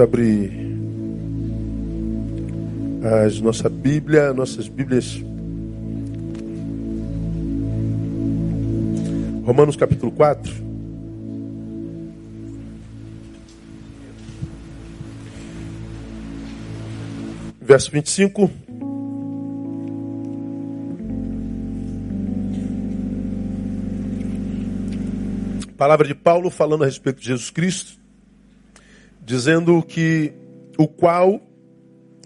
abrir as nossa Bíblia, nossas Bíblias. Romanos capítulo 4. Verso 25. Palavra de Paulo falando a respeito de Jesus Cristo dizendo que o qual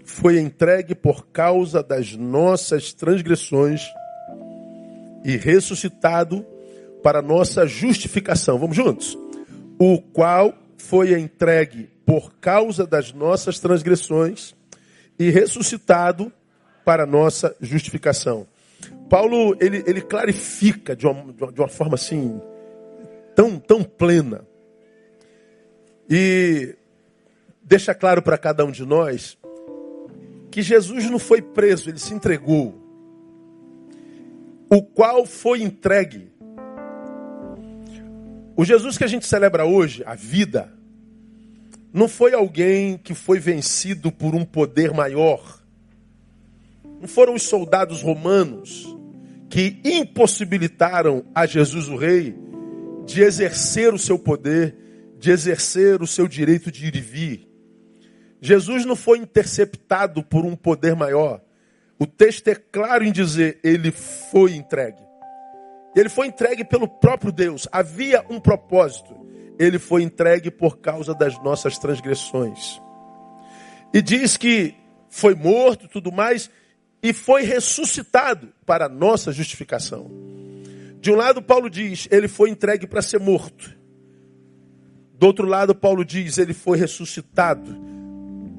foi entregue por causa das nossas transgressões e ressuscitado para nossa justificação. Vamos juntos? O qual foi entregue por causa das nossas transgressões e ressuscitado para nossa justificação. Paulo, ele, ele clarifica de uma, de uma forma assim, tão, tão plena. E deixa claro para cada um de nós que Jesus não foi preso, ele se entregou. O qual foi entregue. O Jesus que a gente celebra hoje, a vida, não foi alguém que foi vencido por um poder maior. Não foram os soldados romanos que impossibilitaram a Jesus o Rei de exercer o seu poder, de exercer o seu direito de ir e vir. Jesus não foi interceptado por um poder maior. O texto é claro em dizer, ele foi entregue. Ele foi entregue pelo próprio Deus. Havia um propósito. Ele foi entregue por causa das nossas transgressões. E diz que foi morto, tudo mais, e foi ressuscitado para nossa justificação. De um lado, Paulo diz, ele foi entregue para ser morto. Do outro lado, Paulo diz, ele foi ressuscitado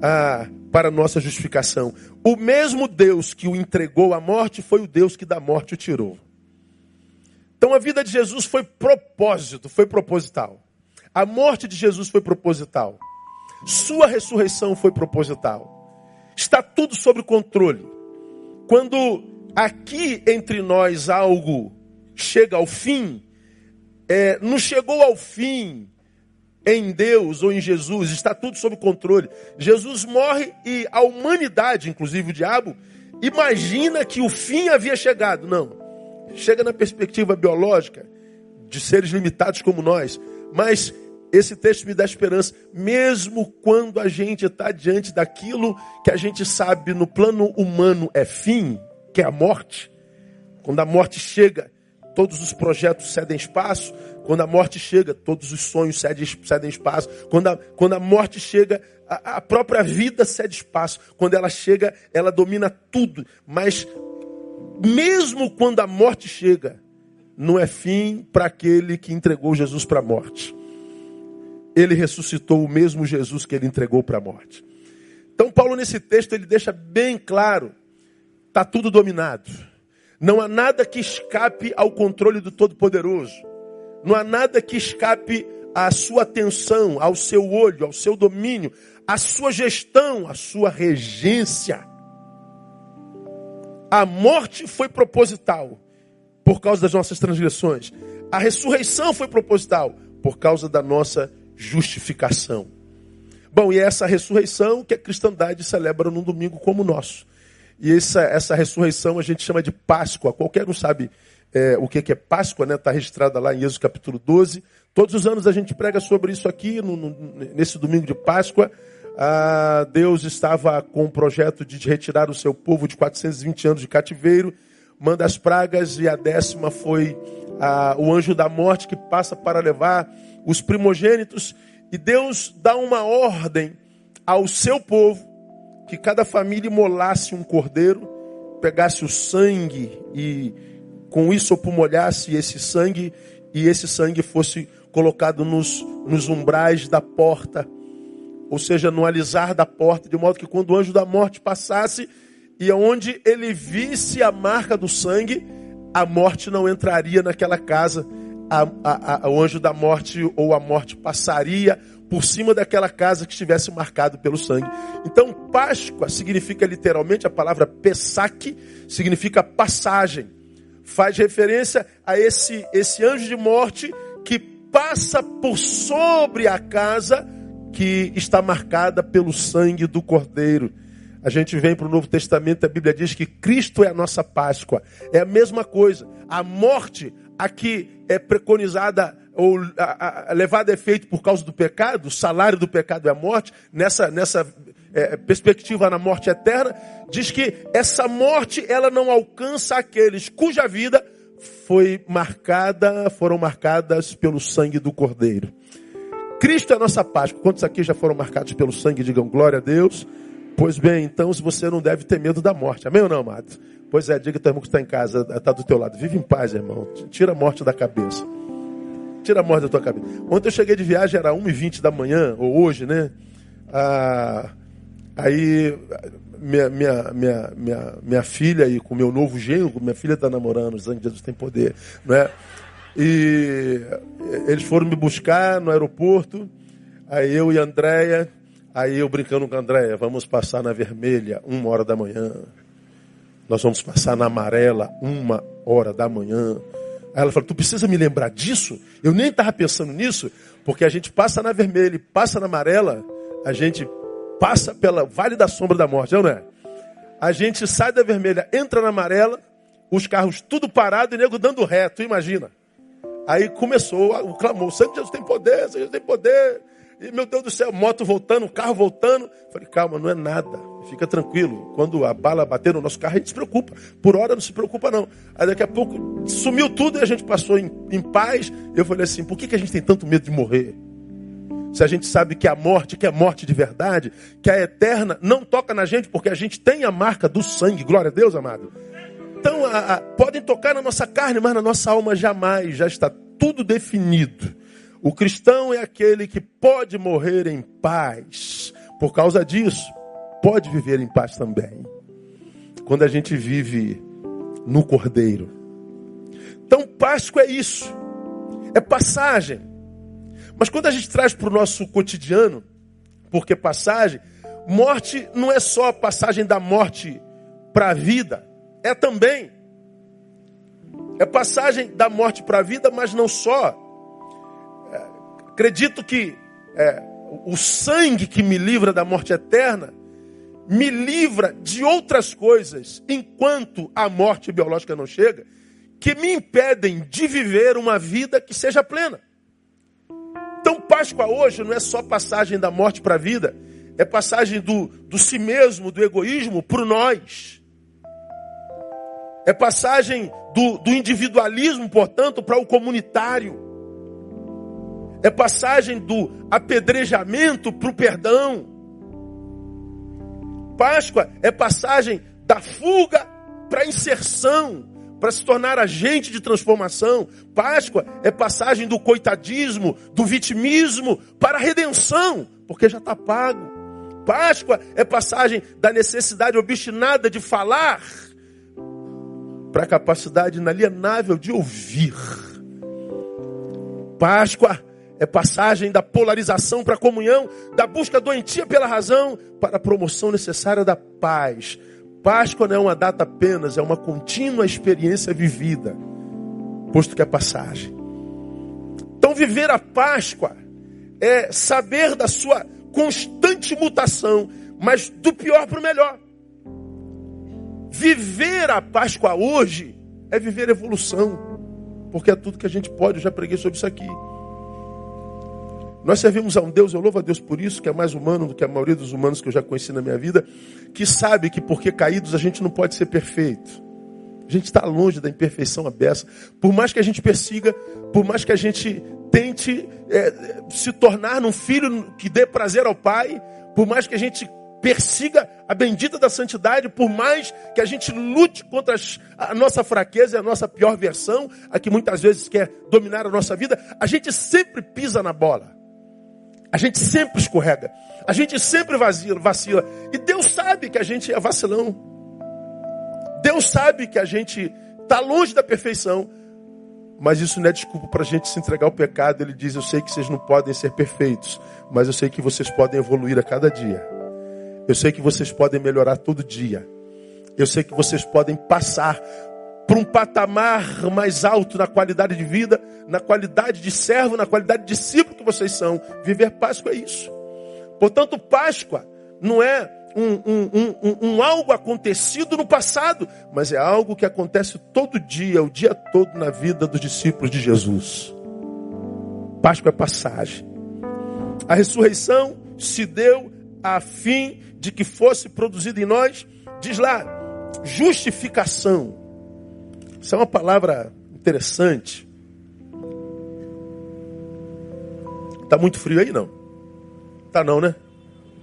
ah, para nossa justificação. O mesmo Deus que o entregou à morte foi o Deus que da morte o tirou. Então a vida de Jesus foi propósito, foi proposital. A morte de Jesus foi proposital. Sua ressurreição foi proposital. Está tudo sob controle. Quando aqui entre nós algo chega ao fim, é, não chegou ao fim em Deus ou em Jesus, está tudo sob controle. Jesus morre e a humanidade, inclusive o diabo, imagina que o fim havia chegado. Não. Chega na perspectiva biológica de seres limitados como nós. Mas esse texto me dá esperança, mesmo quando a gente está diante daquilo que a gente sabe no plano humano é fim, que é a morte. Quando a morte chega, todos os projetos cedem espaço, quando a morte chega, todos os sonhos cedem, espaço. Quando a, quando a morte chega, a, a própria vida cede espaço. Quando ela chega, ela domina tudo. Mas, mesmo quando a morte chega, não é fim para aquele que entregou Jesus para a morte. Ele ressuscitou o mesmo Jesus que ele entregou para a morte. Então, Paulo, nesse texto, ele deixa bem claro: está tudo dominado. Não há nada que escape ao controle do Todo-Poderoso. Não há nada que escape à sua atenção, ao seu olho, ao seu domínio, à sua gestão, à sua regência. A morte foi proposital por causa das nossas transgressões. A ressurreição foi proposital por causa da nossa justificação. Bom, e é essa ressurreição que a cristandade celebra num domingo como o nosso. E essa, essa ressurreição a gente chama de Páscoa. Qualquer um sabe é, o que, que é Páscoa, está né? registrada lá em Êxodo capítulo 12. Todos os anos a gente prega sobre isso aqui, no, no, nesse domingo de Páscoa. Ah, Deus estava com o projeto de retirar o seu povo de 420 anos de cativeiro, manda as pragas, e a décima foi ah, o anjo da morte que passa para levar os primogênitos. E Deus dá uma ordem ao seu povo que cada família imolasse um cordeiro, pegasse o sangue e com isso molhasse esse sangue e esse sangue fosse colocado nos, nos umbrais da porta, ou seja, no alizar da porta, de modo que quando o anjo da morte passasse e onde ele visse a marca do sangue, a morte não entraria naquela casa, a, a, a, o anjo da morte ou a morte passaria por cima daquela casa que estivesse marcado pelo sangue. Então, Páscoa significa literalmente a palavra Pessaque, significa passagem faz referência a esse, esse anjo de morte que passa por sobre a casa que está marcada pelo sangue do Cordeiro. A gente vem para o Novo Testamento, a Bíblia diz que Cristo é a nossa Páscoa. É a mesma coisa. A morte, a que é preconizada ou a, a, levada a efeito por causa do pecado, o salário do pecado é a morte, nessa, nessa é, perspectiva na morte eterna, diz que essa morte ela não alcança aqueles cuja vida foi marcada, foram marcadas pelo sangue do Cordeiro. Cristo é a nossa Páscoa. Quantos aqui já foram marcados pelo sangue? Digam glória a Deus. Pois bem, então se você não deve ter medo da morte. Amém ou não, amado? Pois é, diga teu irmão que está em casa, está do teu lado. Vive em paz, irmão. Tira a morte da cabeça. Tira a morte da tua cabeça. Ontem eu cheguei de viagem, era 1h20 da manhã, ou hoje, né? Ah, aí minha, minha, minha, minha, minha filha e com meu novo genro, minha filha está namorando, o sangue de Jesus tem poder, não é? E eles foram me buscar no aeroporto, aí eu e a Andréia, aí eu brincando com a Andréia, vamos passar na vermelha, uma hora da manhã. Nós vamos passar na amarela, uma hora da manhã. Aí ela falou, tu precisa me lembrar disso? Eu nem estava pensando nisso, porque a gente passa na vermelha e passa na amarela, a gente passa pela Vale da Sombra da Morte, não é? A gente sai da vermelha, entra na amarela, os carros tudo parado e nego dando reto, imagina. Aí começou o clamor: Santo Jesus tem poder, Santo Jesus tem poder. E meu Deus do céu, moto voltando, carro voltando. Falei, calma, não é nada. Fica tranquilo. Quando a bala bater no nosso carro, a gente se preocupa. Por hora não se preocupa, não. Aí daqui a pouco sumiu tudo e a gente passou em, em paz. Eu falei assim: por que, que a gente tem tanto medo de morrer? Se a gente sabe que a morte, que é morte de verdade, que a eterna, não toca na gente, porque a gente tem a marca do sangue. Glória a Deus, amado. Então, a, a, podem tocar na nossa carne, mas na nossa alma jamais. Já está tudo definido. O cristão é aquele que pode morrer em paz. Por causa disso, pode viver em paz também. Quando a gente vive no Cordeiro. Então, Páscoa é isso. É passagem. Mas quando a gente traz para o nosso cotidiano, porque passagem, morte não é só a passagem da morte para a vida. É também. É passagem da morte para a vida, mas não só. É, acredito que é, o sangue que me livra da morte eterna me livra de outras coisas, enquanto a morte biológica não chega, que me impedem de viver uma vida que seja plena. Então, Páscoa hoje não é só passagem da morte para a vida, é passagem do, do si mesmo, do egoísmo, para o nós. É passagem do, do individualismo, portanto, para o comunitário. É passagem do apedrejamento para o perdão. Páscoa é passagem da fuga para a inserção, para se tornar agente de transformação. Páscoa é passagem do coitadismo, do vitimismo para a redenção, porque já está pago. Páscoa é passagem da necessidade obstinada de falar para a capacidade inalienável de ouvir. Páscoa é passagem da polarização para a comunhão, da busca doentia pela razão, para a promoção necessária da paz. Páscoa não é uma data apenas, é uma contínua experiência vivida, posto que é passagem. Então, viver a Páscoa é saber da sua constante mutação, mas do pior para o melhor. Viver a Páscoa hoje é viver evolução. Porque é tudo que a gente pode, eu já preguei sobre isso aqui. Nós servimos a um Deus, eu louvo a Deus por isso, que é mais humano do que a maioria dos humanos que eu já conheci na minha vida, que sabe que porque caídos a gente não pode ser perfeito. A gente está longe da imperfeição abessa. Por mais que a gente persiga, por mais que a gente tente é, se tornar um filho que dê prazer ao Pai, por mais que a gente persiga a bendita da santidade, por mais que a gente lute contra a nossa fraqueza e a nossa pior versão, a que muitas vezes quer dominar a nossa vida, a gente sempre pisa na bola. A gente sempre escorrega. A gente sempre vacila, vacila. E Deus sabe que a gente é vacilão. Deus sabe que a gente está longe da perfeição. Mas isso não é desculpa para a gente se entregar ao pecado. Ele diz: Eu sei que vocês não podem ser perfeitos, mas eu sei que vocês podem evoluir a cada dia. Eu sei que vocês podem melhorar todo dia. Eu sei que vocês podem passar para um patamar mais alto na qualidade de vida, na qualidade de servo, na qualidade de discípulo que vocês são. Viver Páscoa é isso. Portanto, Páscoa não é um, um, um, um, algo acontecido no passado, mas é algo que acontece todo dia, o dia todo na vida dos discípulos de Jesus. Páscoa é passagem. A ressurreição se deu a fim de que fosse produzida em nós, diz lá, justificação. Isso é uma palavra interessante. Tá muito frio aí não? Tá não, né?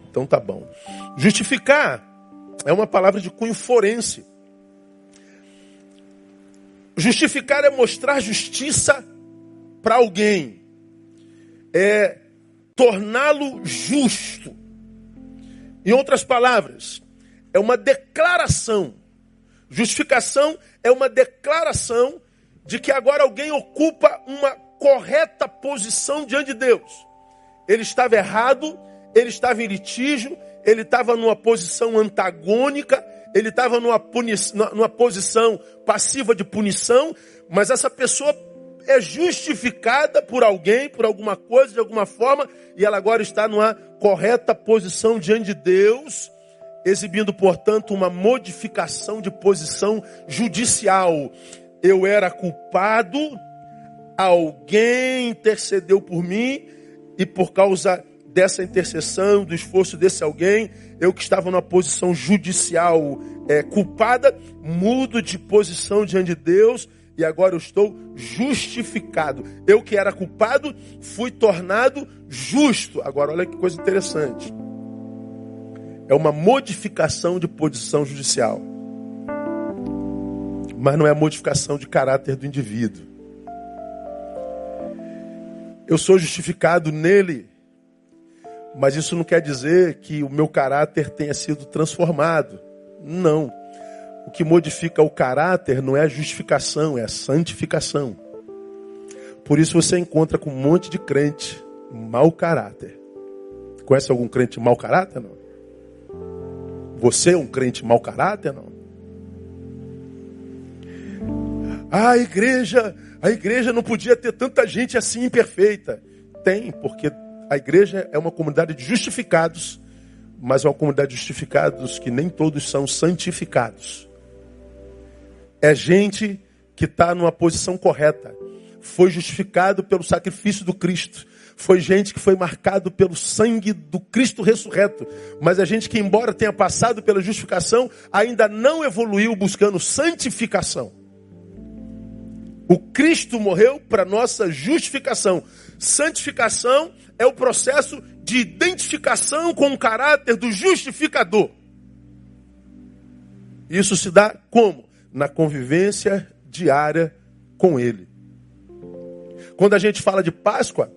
Então tá bom. Justificar é uma palavra de cunho forense. Justificar é mostrar justiça para alguém. É torná-lo justo. Em outras palavras, é uma declaração. Justificação é uma declaração de que agora alguém ocupa uma correta posição diante de Deus. Ele estava errado, ele estava em litígio, ele estava numa posição antagônica, ele estava numa, numa posição passiva de punição, mas essa pessoa é justificada por alguém, por alguma coisa, de alguma forma, e ela agora está numa correta posição diante de Deus, exibindo, portanto, uma modificação de posição judicial. Eu era culpado, alguém intercedeu por mim, e por causa dessa intercessão, do esforço desse alguém, eu que estava numa posição judicial é, culpada, mudo de posição diante de Deus e agora eu estou justificado. Eu que era culpado, fui tornado justo. Agora olha que coisa interessante. É uma modificação de posição judicial. Mas não é modificação de caráter do indivíduo. Eu sou justificado nele mas isso não quer dizer que o meu caráter tenha sido transformado. Não. O que modifica o caráter não é a justificação, é a santificação. Por isso você encontra com um monte de crente mau caráter. Conhece algum crente mau caráter? Não. Você é um crente mau caráter? Não. Ah, a igreja, a igreja não podia ter tanta gente assim imperfeita. Tem, porque a igreja é uma comunidade de justificados, mas é uma comunidade de justificados que nem todos são santificados. É gente que está numa posição correta. Foi justificado pelo sacrifício do Cristo. Foi gente que foi marcado pelo sangue do Cristo ressurreto. Mas é gente que, embora tenha passado pela justificação, ainda não evoluiu buscando santificação. O Cristo morreu para nossa justificação. Santificação é o processo de identificação com o caráter do justificador. Isso se dá como? Na convivência diária com Ele. Quando a gente fala de Páscoa,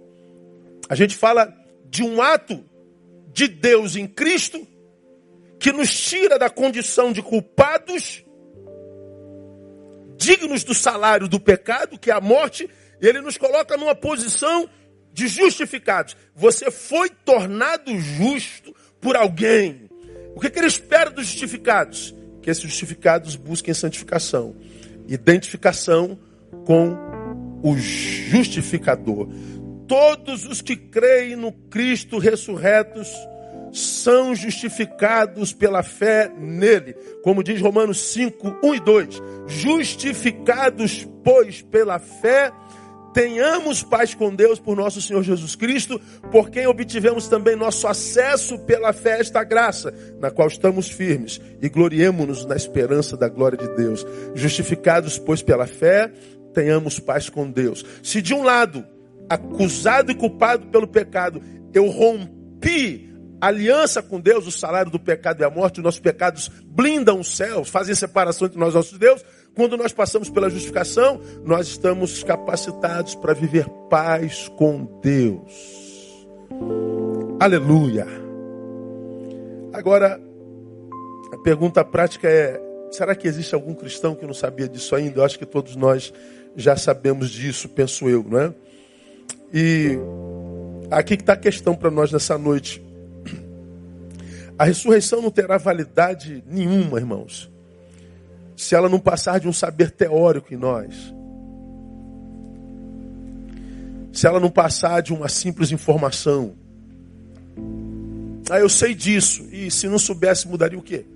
a gente fala de um ato de Deus em Cristo que nos tira da condição de culpados, dignos do salário do pecado, que é a morte, e ele nos coloca numa posição de justificados. Você foi tornado justo por alguém. O que, que ele espera dos justificados? Que esses justificados busquem santificação, identificação com o justificador. Todos os que creem no Cristo ressurretos são justificados pela fé nele. Como diz Romanos 5, 1 e 2. Justificados, pois, pela fé tenhamos paz com Deus por nosso Senhor Jesus Cristo, por quem obtivemos também nosso acesso pela fé a esta graça, na qual estamos firmes, e gloriemo-nos na esperança da glória de Deus. Justificados, pois, pela fé, tenhamos paz com Deus. Se de um lado, acusado e culpado pelo pecado, eu rompi aliança com Deus, o salário do pecado é a morte, os nossos pecados blindam os céus, fazem separação entre nós e nossos Deus. Quando nós passamos pela justificação, nós estamos capacitados para viver paz com Deus. Aleluia. Agora, a pergunta prática é: será que existe algum cristão que não sabia disso ainda? Eu acho que todos nós já sabemos disso, penso eu, não é? E aqui está a questão para nós nessa noite. A ressurreição não terá validade nenhuma, irmãos, se ela não passar de um saber teórico em nós. Se ela não passar de uma simples informação. Ah, eu sei disso. E se não soubesse, mudaria o quê?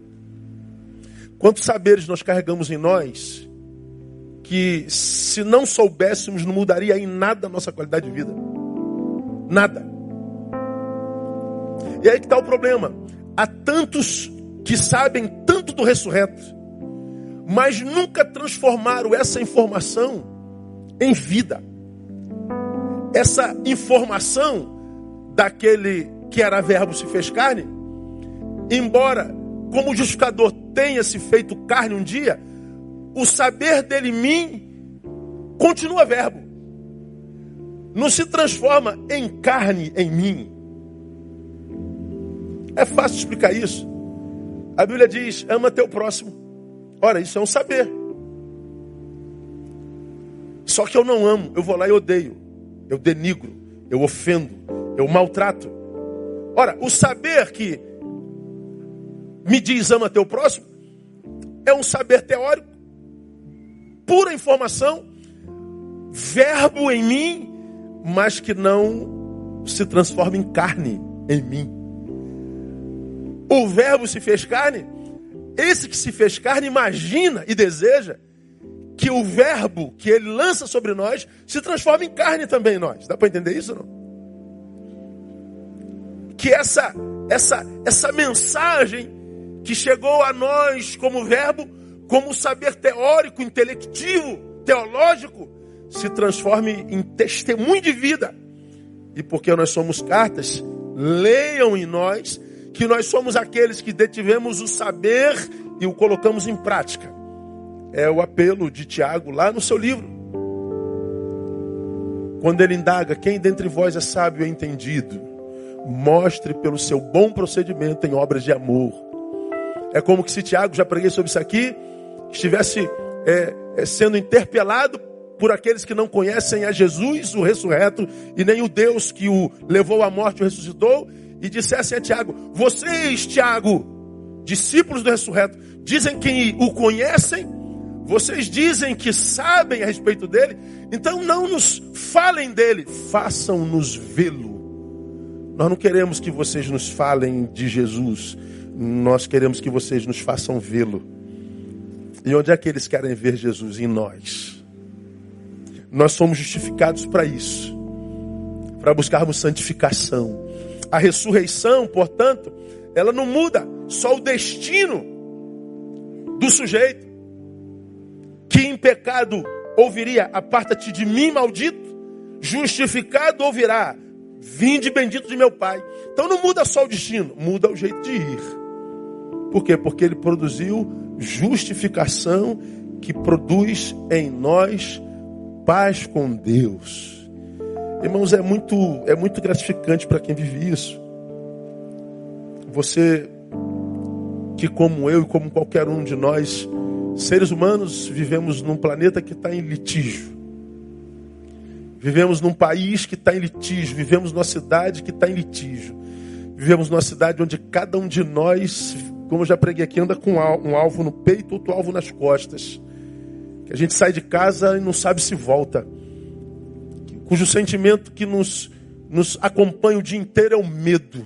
Quantos saberes nós carregamos em nós que, se não soubéssemos, não mudaria em nada a nossa qualidade de vida? Nada. E aí que está o problema. Há tantos que sabem tanto do ressurreto, mas nunca transformaram essa informação em vida. Essa informação daquele que era verbo se fez carne, embora como justificador tenha se feito carne um dia, o saber dele em mim continua verbo. Não se transforma em carne em mim. É fácil explicar isso. A Bíblia diz: ama teu próximo. Ora, isso é um saber. Só que eu não amo, eu vou lá e odeio. Eu denigro, eu ofendo, eu maltrato. Ora, o saber que me diz ama teu próximo é um saber teórico, pura informação, verbo em mim, mas que não se transforma em carne em mim. O verbo se fez carne, esse que se fez carne imagina e deseja que o verbo que ele lança sobre nós se transforma em carne também em nós. Dá para entender isso não? Que essa essa essa mensagem que chegou a nós como verbo, como saber teórico, intelectivo, teológico, se transforme em testemunho de vida. E porque nós somos cartas, leiam em nós que nós somos aqueles que detivemos o saber e o colocamos em prática. É o apelo de Tiago lá no seu livro. Quando ele indaga quem dentre vós é sábio e entendido, mostre pelo seu bom procedimento em obras de amor. É como que se Tiago, já preguei sobre isso aqui, estivesse é, é, sendo interpelado por aqueles que não conhecem a Jesus, o ressurreto, e nem o Deus que o levou à morte e o ressuscitou, e dissessem a Tiago: Vocês, Tiago, discípulos do ressurreto, dizem que o conhecem, vocês dizem que sabem a respeito dele, então não nos falem dele, façam-nos vê-lo. Nós não queremos que vocês nos falem de Jesus, nós queremos que vocês nos façam vê-lo. E onde é que eles querem ver Jesus? Em nós. Nós somos justificados para isso, para buscarmos santificação. A ressurreição, portanto, ela não muda só o destino do sujeito, que em pecado ouviria: Aparta-te de mim, maldito. Justificado ouvirá: Vinde bendito de meu Pai. Então não muda só o destino, muda o jeito de ir. Por quê? Porque ele produziu justificação que produz em nós paz com Deus. Irmãos, é muito, é muito gratificante para quem vive isso. Você, que como eu e como qualquer um de nós, seres humanos, vivemos num planeta que está em litígio. Vivemos num país que está em litígio. Vivemos numa cidade que está em litígio. Vivemos numa cidade onde cada um de nós, como eu já preguei aqui, anda com um alvo no peito, outro alvo nas costas. Que a gente sai de casa e não sabe se volta cujo sentimento que nos, nos acompanha o dia inteiro é o medo.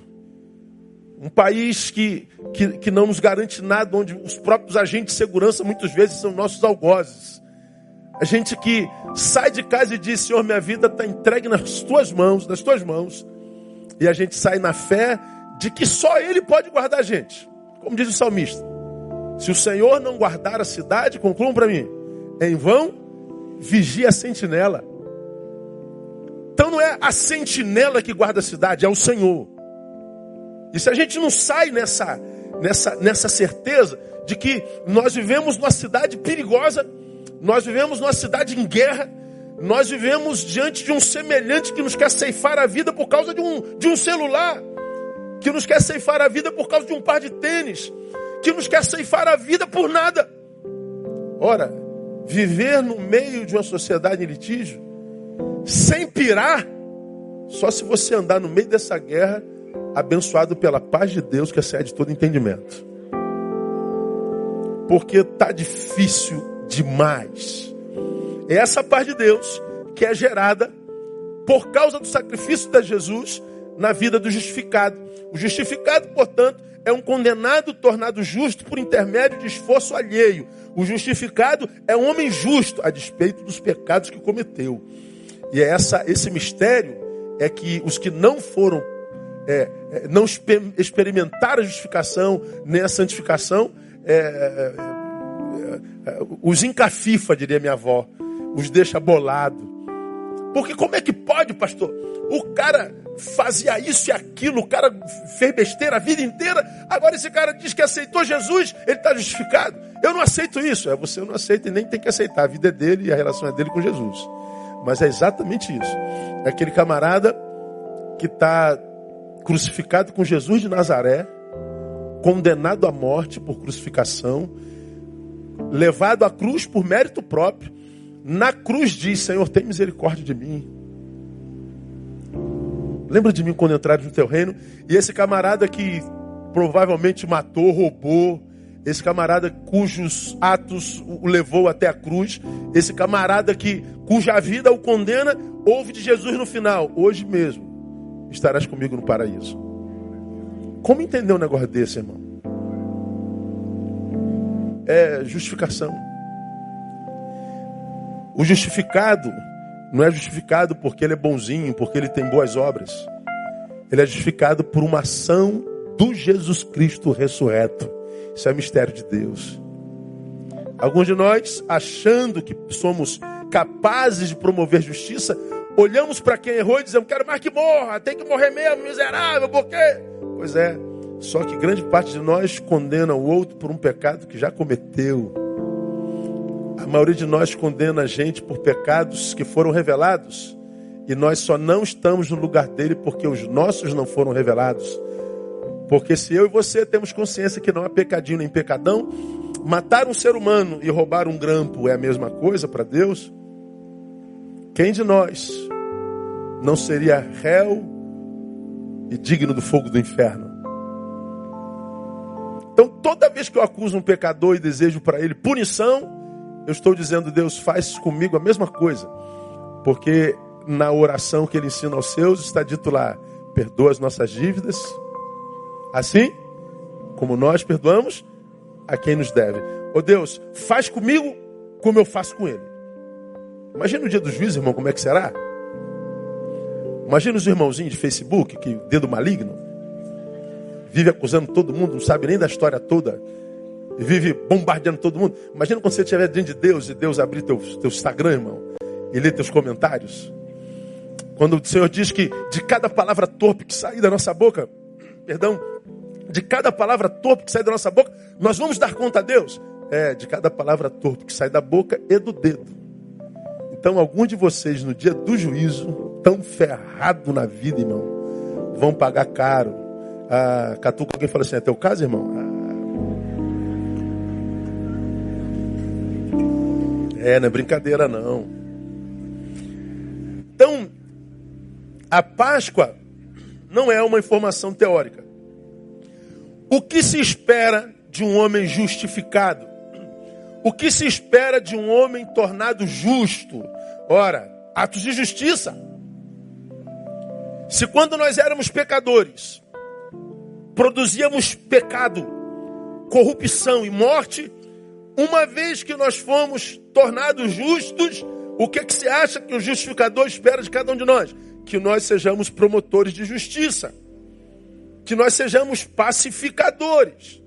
Um país que, que, que não nos garante nada, onde os próprios agentes de segurança muitas vezes são nossos algozes. A gente que sai de casa e diz: Senhor, minha vida está entregue nas tuas mãos, nas tuas mãos. E a gente sai na fé de que só Ele pode guardar a gente. Como diz o salmista: Se o Senhor não guardar a cidade, concluam para mim, em vão vigia a sentinela. Então não é a sentinela que guarda a cidade, é o Senhor. E se a gente não sai nessa, nessa, nessa certeza de que nós vivemos numa cidade perigosa, nós vivemos numa cidade em guerra, nós vivemos diante de um semelhante que nos quer ceifar a vida por causa de um, de um celular, que nos quer ceifar a vida por causa de um par de tênis, que nos quer ceifar a vida por nada. Ora, viver no meio de uma sociedade em litígio sem pirar, só se você andar no meio dessa guerra, abençoado pela paz de Deus que excede todo entendimento. Porque está difícil demais. É essa paz de Deus que é gerada por causa do sacrifício de Jesus na vida do justificado. O justificado, portanto, é um condenado tornado justo por intermédio de esforço alheio. O justificado é um homem justo a despeito dos pecados que cometeu. E é essa, esse mistério é que os que não foram, é, é, não experimentaram a justificação nem a santificação, é, é, é, os encafifa, diria minha avó, os deixa bolado. Porque como é que pode, pastor? O cara fazia isso e aquilo, o cara fez besteira a vida inteira. Agora esse cara diz que aceitou Jesus, ele está justificado. Eu não aceito isso. É, você não aceita e nem tem que aceitar. A vida é dele e a relação é dele com Jesus. Mas é exatamente isso. É aquele camarada que está crucificado com Jesus de Nazaré, condenado à morte por crucificação, levado à cruz por mérito próprio. Na cruz diz: Senhor, tem misericórdia de mim. Lembra de mim quando entrares no teu reino? E esse camarada que provavelmente matou, roubou, esse camarada cujos atos o levou até a cruz, esse camarada que cuja vida o condena, ouve de Jesus no final, hoje mesmo estarás comigo no paraíso. Como entender um negócio desse, irmão? É justificação. O justificado não é justificado porque ele é bonzinho, porque ele tem boas obras. Ele é justificado por uma ação do Jesus Cristo ressurreto. Isso é mistério de Deus. Alguns de nós, achando que somos capazes de promover justiça, olhamos para quem errou e dizemos: quero mais que morra, tem que morrer mesmo, miserável, por quê? Pois é, só que grande parte de nós condena o outro por um pecado que já cometeu. A maioria de nós condena a gente por pecados que foram revelados. E nós só não estamos no lugar dele porque os nossos não foram revelados. Porque se eu e você temos consciência que não há pecadinho nem pecadão, matar um ser humano e roubar um grampo é a mesma coisa para Deus, quem de nós não seria réu e digno do fogo do inferno? Então, toda vez que eu acuso um pecador e desejo para ele punição, eu estou dizendo, Deus, faz comigo a mesma coisa. Porque na oração que ele ensina aos seus está dito lá: perdoa as nossas dívidas, assim como nós perdoamos a quem nos deve. Ô oh, Deus, faz comigo como eu faço com ele. Imagina o dia do juízo, irmão, como é que será? Imagina os irmãozinhos de Facebook, que dedo maligno, vive acusando todo mundo, não sabe nem da história toda e vive bombardeando todo mundo. Imagina quando você estiver diante de Deus e Deus abrir teu, teu Instagram, irmão, e ler teus comentários. Quando o Senhor diz que de cada palavra torpe que sair da nossa boca, perdão, de cada palavra torpe que sai da nossa boca, nós vamos dar conta a Deus. É, de cada palavra torpe que sai da boca e do dedo. Então, alguns de vocês, no dia do juízo, tão ferrado na vida, irmão, vão pagar caro. Ah, catuca, alguém fala assim: é teu caso, irmão? É, não é brincadeira não. Então, a Páscoa não é uma informação teórica. O que se espera de um homem justificado? O que se espera de um homem tornado justo? Ora, atos de justiça. Se quando nós éramos pecadores, produzíamos pecado, corrupção e morte, uma vez que nós fomos tornados justos, o que, é que acha que o justificador espera de cada um de nós? Que nós sejamos promotores de justiça, que nós sejamos pacificadores,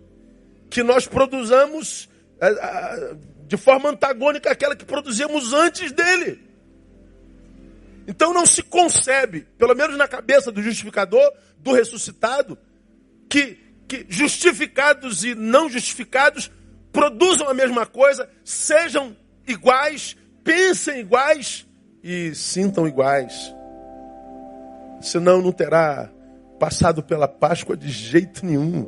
que nós produzamos é, de forma antagônica aquela que produzíamos antes dele. Então não se concebe, pelo menos na cabeça do justificador, do ressuscitado, que, que justificados e não justificados produzam a mesma coisa, sejam iguais, pensem iguais e sintam iguais. Senão não terá passado pela Páscoa de jeito nenhum.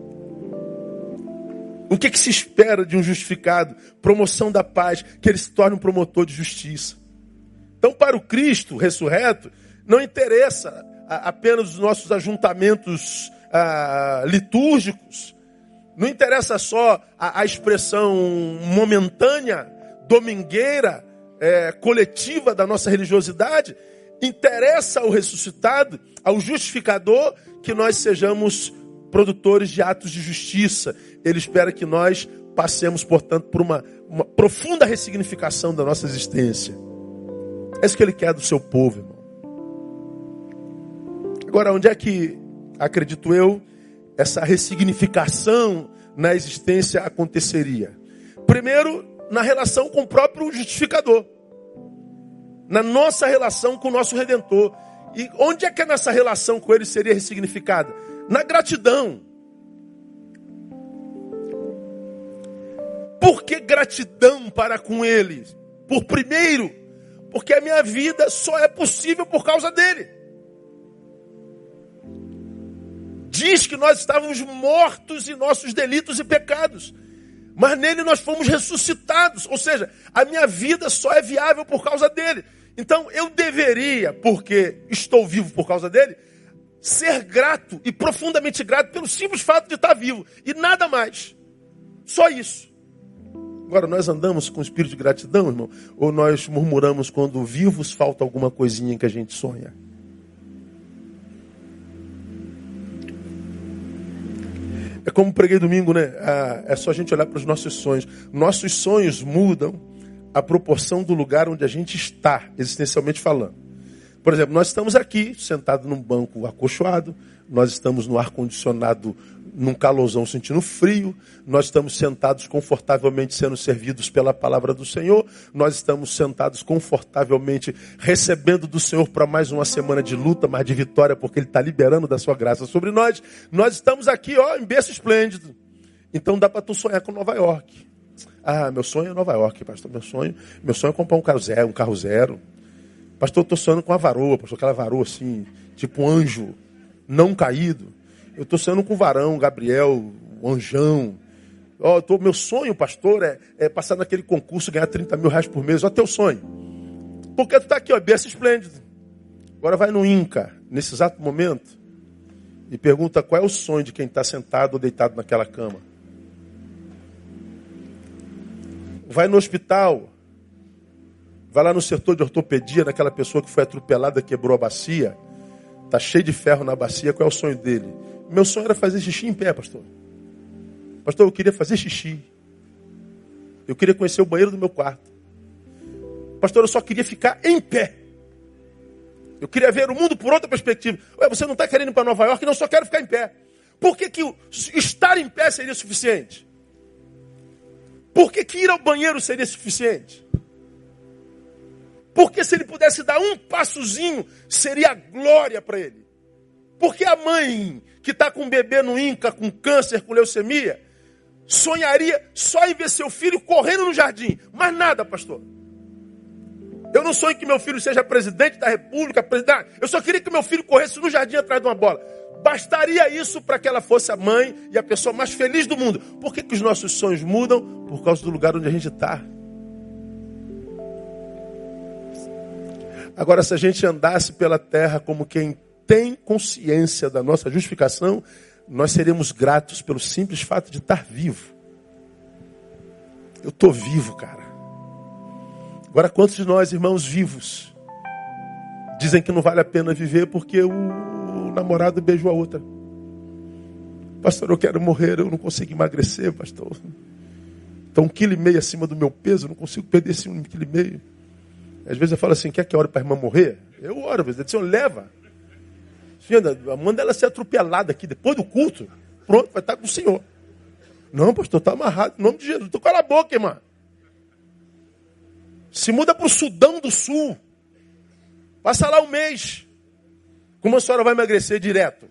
O que, que, se espera de um justificado? Promoção da paz, que ele se torne um promotor de justiça. Então, para o Cristo ressurreto, não interessa apenas os nossos ajuntamentos ah, litúrgicos, não interessa só a, a expressão momentânea, domingueira, é, coletiva da nossa religiosidade. interessa ao ressuscitado, ao justificador, que nós sejamos produtores de atos de justiça. Ele espera que nós passemos, portanto, por uma, uma profunda ressignificação da nossa existência. É isso que ele quer do seu povo, irmão. Agora, onde é que, acredito eu, essa ressignificação na existência aconteceria? Primeiro, na relação com o próprio justificador. Na nossa relação com o nosso redentor. E onde é que a nossa relação com ele seria ressignificada? Na gratidão. Por que gratidão para com ele? Por primeiro, porque a minha vida só é possível por causa dele. Diz que nós estávamos mortos em nossos delitos e pecados. Mas nele nós fomos ressuscitados. Ou seja, a minha vida só é viável por causa dele. Então eu deveria, porque estou vivo por causa dele, ser grato e profundamente grato pelo simples fato de estar vivo. E nada mais. Só isso. Agora, nós andamos com espírito de gratidão, irmão? Ou nós murmuramos quando vivos falta alguma coisinha que a gente sonha? É como preguei domingo, né? Ah, é só a gente olhar para os nossos sonhos. Nossos sonhos mudam a proporção do lugar onde a gente está, existencialmente falando. Por exemplo, nós estamos aqui, sentados num banco acolchoado, nós estamos no ar-condicionado num calorzão sentindo frio, nós estamos sentados confortavelmente sendo servidos pela palavra do Senhor, nós estamos sentados confortavelmente recebendo do Senhor para mais uma semana de luta, mas de vitória, porque Ele está liberando da sua graça sobre nós. Nós estamos aqui, ó, em berço esplêndido. Então dá para tu sonhar com Nova York. Ah, meu sonho é Nova York, pastor. Meu sonho, meu sonho é comprar um carro zero, um carro zero. Pastor, eu estou sonhando com uma varoa, pastor, aquela varoa assim, tipo um anjo não caído. Eu estou sonhando com o varão, Gabriel, o anjão. Oh, tô, meu sonho, pastor, é, é, passar naquele concurso ganhar 30 mil reais por mês. Olha teu sonho. Porque tu está aqui, ó, berço esplêndido. Agora vai no Inca, nesse exato momento, e pergunta qual é o sonho de quem está sentado ou deitado naquela cama. Vai no hospital, vai lá no setor de ortopedia, naquela pessoa que foi atropelada, quebrou a bacia, está cheio de ferro na bacia, qual é o sonho dele? Meu sonho era fazer xixi em pé, pastor. Pastor, eu queria fazer xixi. Eu queria conhecer o banheiro do meu quarto. Pastor, eu só queria ficar em pé. Eu queria ver o mundo por outra perspectiva. Ué, você não está querendo ir para Nova York? Não, só quero ficar em pé. Por que, que estar em pé seria suficiente? Por que, que ir ao banheiro seria suficiente? Porque se ele pudesse dar um passozinho, seria glória para ele. Porque a mãe que está com um bebê no Inca, com câncer, com leucemia, sonharia só em ver seu filho correndo no jardim. Mas nada, pastor. Eu não sonho que meu filho seja presidente da república, presidente. Eu só queria que meu filho corresse no jardim atrás de uma bola. Bastaria isso para que ela fosse a mãe e a pessoa mais feliz do mundo. Por que, que os nossos sonhos mudam? Por causa do lugar onde a gente está. Agora, se a gente andasse pela terra como quem tem consciência da nossa justificação, nós seremos gratos pelo simples fato de estar vivo. Eu estou vivo, cara. Agora, quantos de nós, irmãos vivos, dizem que não vale a pena viver porque o namorado beijou a outra? Pastor, eu quero morrer, eu não consigo emagrecer, pastor. Estou um quilo e meio acima do meu peso, eu não consigo perder esse um quilo e meio. Às vezes eu falo assim, quer que eu ore para a irmã morrer? Eu oro, às vezes, Senhor, leva. Manda ela ser atropelada aqui depois do culto. Pronto, vai estar com o Senhor. Não, pastor, está amarrado. Em nome de Jesus. Estou cala a boca, irmã. Se muda para o Sudão do Sul. Passa lá um mês. Como a senhora vai emagrecer direto?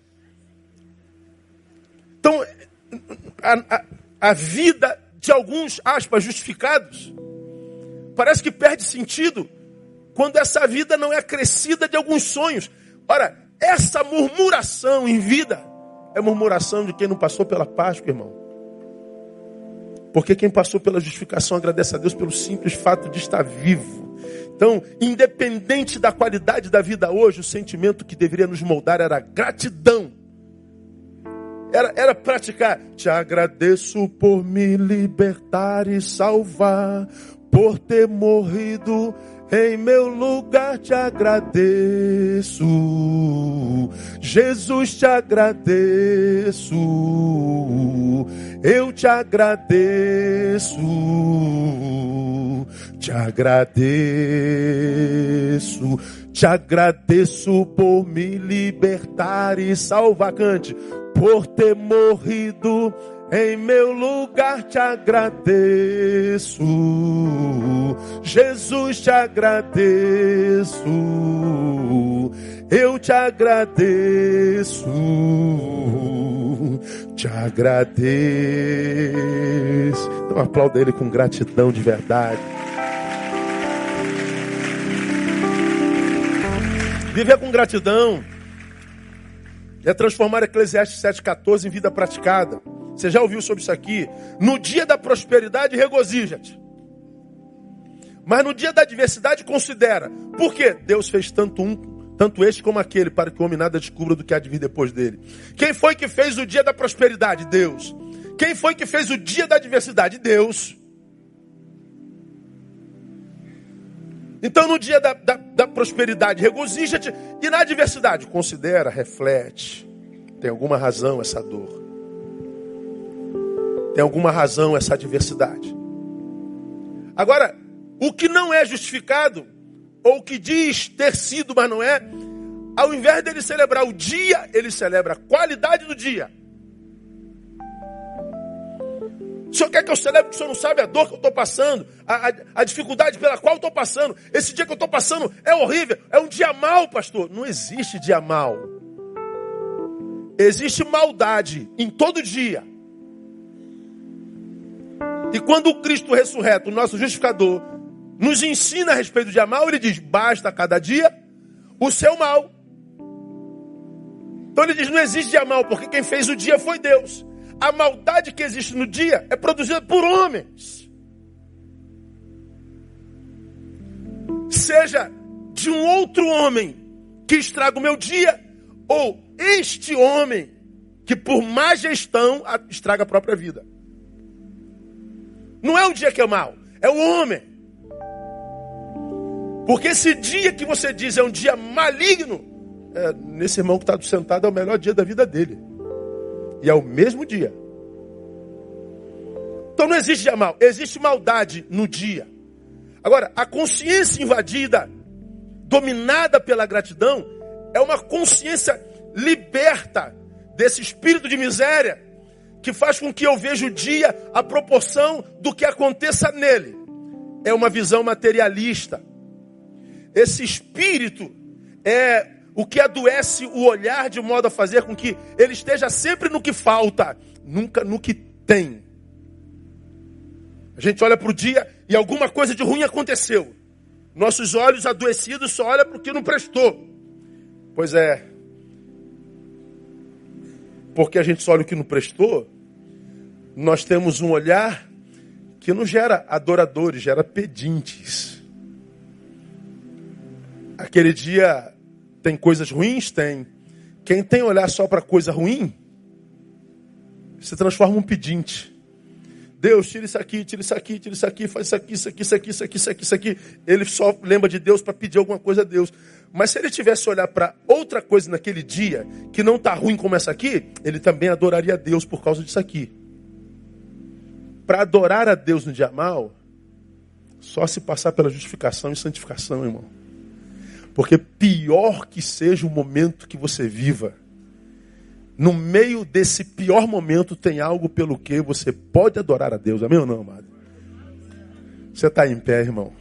Então, a, a, a vida de alguns, aspas, justificados, parece que perde sentido quando essa vida não é acrescida de alguns sonhos. Ora, essa murmuração em vida é murmuração de quem não passou pela Páscoa, irmão. Porque quem passou pela justificação agradece a Deus pelo simples fato de estar vivo. Então, independente da qualidade da vida hoje, o sentimento que deveria nos moldar era gratidão. Era, era praticar. Te agradeço por me libertar e salvar, por ter morrido Em meu lugar te agradeço, Jesus te agradeço, eu te agradeço, te agradeço, te agradeço por me libertar e salvar, cante, por ter morrido em meu lugar te agradeço, Jesus te agradeço, eu te agradeço, te agradeço. Então aplauda ele com gratidão de verdade. Viver com gratidão é transformar Eclesiastes 7,14 em vida praticada. Você já ouviu sobre isso aqui? No dia da prosperidade, regozija-te. Mas no dia da adversidade, considera. Por quê? Deus fez tanto um, tanto este como aquele, para que o homem nada descubra do que há de vir depois dele. Quem foi que fez o dia da prosperidade? Deus. Quem foi que fez o dia da adversidade? Deus. Então, no dia da, da, da prosperidade, regozija-te. E na adversidade, considera, reflete. Tem alguma razão essa dor. Tem alguma razão essa adversidade. Agora, o que não é justificado, ou o que diz ter sido, mas não é, ao invés dele celebrar o dia, ele celebra a qualidade do dia. O senhor quer que eu celebre que o senhor não sabe a dor que eu estou passando, a, a, a, dificuldade pela qual eu estou passando. Esse dia que eu estou passando é horrível, é um dia mal, pastor. Não existe dia mal. Existe maldade em todo dia. E quando o Cristo ressurreto, o nosso justificador, nos ensina a respeito de mal, ele diz: basta cada dia o seu mal. Então ele diz: não existe dia mal, porque quem fez o dia foi Deus. A maldade que existe no dia é produzida por homens. Seja de um outro homem que estraga o meu dia, ou este homem que por má gestão estraga a própria vida. Não é o dia que é mal, é o homem. Porque esse dia que você diz é um dia maligno, é, nesse irmão que está sentado é o melhor dia da vida dele. E é o mesmo dia. Então não existe dia mal, existe maldade no dia. Agora, a consciência invadida, dominada pela gratidão, é uma consciência liberta desse espírito de miséria que faz com que eu veja o dia a proporção do que aconteça nele. É uma visão materialista. Esse espírito é o que adoece o olhar de modo a fazer com que ele esteja sempre no que falta, nunca no que tem. A gente olha para o dia e alguma coisa de ruim aconteceu. Nossos olhos adoecidos só olham para o que não prestou. Pois é, porque a gente só olha o que não prestou, nós temos um olhar que não gera adoradores, gera pedintes. Aquele dia tem coisas ruins? Tem. Quem tem olhar só para coisa ruim, se transforma um pedinte. Deus, tira isso aqui, tira isso aqui, tira isso aqui, faz isso aqui, isso aqui, isso aqui, isso aqui, isso aqui, isso aqui. Ele só lembra de Deus para pedir alguma coisa a Deus. Mas se ele tivesse olhar para outra coisa naquele dia, que não está ruim como essa aqui, ele também adoraria a Deus por causa disso aqui. Para adorar a Deus no dia mal, só se passar pela justificação e santificação, irmão. Porque pior que seja o momento que você viva, no meio desse pior momento tem algo pelo que você pode adorar a Deus. Amém ou não, amado? Você está em pé, irmão.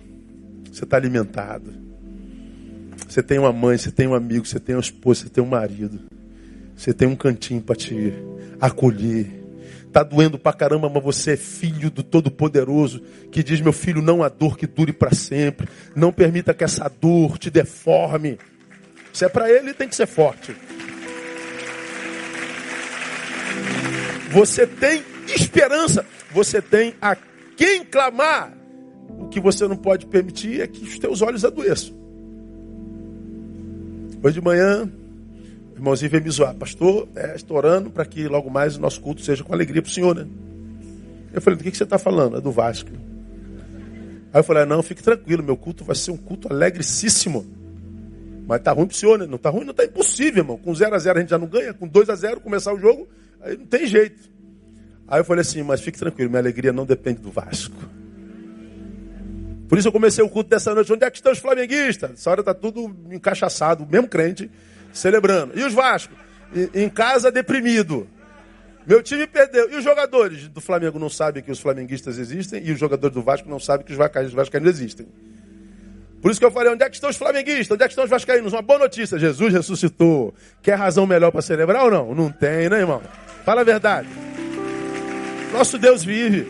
Você está alimentado. Você tem uma mãe, você tem um amigo, você tem uma esposa, você tem um marido. Você tem um cantinho para te acolher. Tá doendo pra caramba, mas você é filho do Todo-Poderoso, que diz: Meu filho, não há dor que dure para sempre. Não permita que essa dor te deforme. Se é para ele, tem que ser forte. Você tem esperança. Você tem a quem clamar. O que você não pode permitir é que os teus olhos adoeçam. Hoje de manhã, o irmãozinho veio me zoar. Pastor, é, estou orando para que logo mais o nosso culto seja com alegria para o Senhor, né? Eu falei, do que, que você está falando? É do Vasco. Aí eu falei, não, fique tranquilo, meu culto vai ser um culto alegrecíssimo. Mas tá ruim pro senhor, né? Não tá ruim, não tá impossível, irmão. Com 0 a 0 a gente já não ganha, com 2 a 0 começar o jogo, aí não tem jeito. Aí eu falei assim, mas fique tranquilo, minha alegria não depende do Vasco. Por isso eu comecei o culto dessa noite. Onde é que estão os flamenguistas? Essa hora tá tudo encaixaçado, mesmo crente, celebrando. E os Vasco? Em casa, deprimido. Meu time perdeu. E os jogadores do Flamengo não sabem que os flamenguistas existem e os jogadores do Vasco não sabem que os vascaínos existem. Por isso que eu falei, onde é que estão os flamenguistas? Onde é que estão os vascaínos? Uma boa notícia, Jesus ressuscitou. Quer razão melhor para celebrar ou não? Não tem, né, irmão? Fala a verdade. Nosso Deus vive.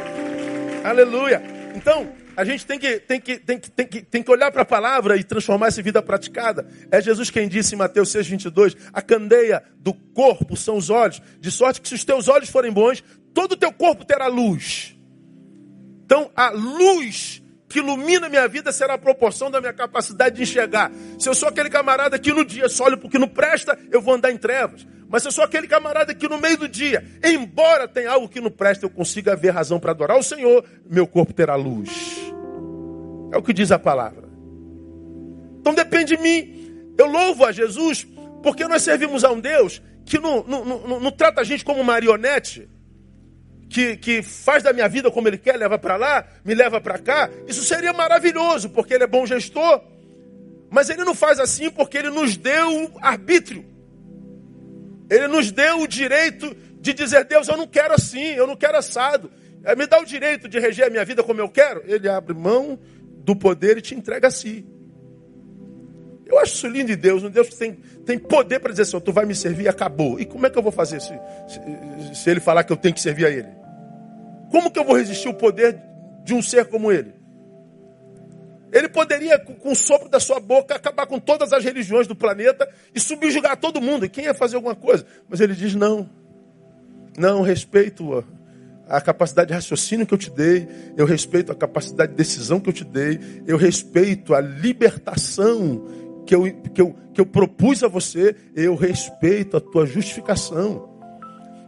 Aleluia. Então, a gente tem que, tem que, tem que, tem que, tem que olhar para a palavra e transformar essa vida praticada. É Jesus quem disse em Mateus 6, 22, a candeia do corpo são os olhos, de sorte que se os teus olhos forem bons, todo o teu corpo terá luz. Então, a luz que ilumina minha vida será a proporção da minha capacidade de enxergar. Se eu sou aquele camarada que no dia só olho porque não presta, eu vou andar em trevas. Mas eu sou aquele camarada que no meio do dia, embora tenha algo que não presta, eu consiga ver razão para adorar o Senhor, meu corpo terá luz. É o que diz a palavra. Então depende de mim. Eu louvo a Jesus porque nós servimos a um Deus que não, não, não, não trata a gente como marionete que, que faz da minha vida como ele quer, leva para lá, me leva para cá, isso seria maravilhoso, porque ele é bom gestor. Mas ele não faz assim porque ele nos deu arbítrio. Ele nos deu o direito de dizer, Deus, eu não quero assim, eu não quero assado. É, me dá o direito de reger a minha vida como eu quero. Ele abre mão do poder e te entrega a si. Eu acho isso lindo de Deus, um Deus que tem, tem poder para dizer assim, tu vai me servir e acabou. E como é que eu vou fazer se, se, se ele falar que eu tenho que servir a ele? Como que eu vou resistir ao poder de um ser como ele? Ele poderia, com o sopro da sua boca, acabar com todas as religiões do planeta e subjugar todo mundo. E quem ia fazer alguma coisa? Mas ele diz: não. Não, respeito a, capacidade de raciocínio que eu te dei, eu respeito a capacidade de decisão que eu te dei, eu respeito a libertação que eu, que eu, que eu propus a você, eu respeito a tua justificação.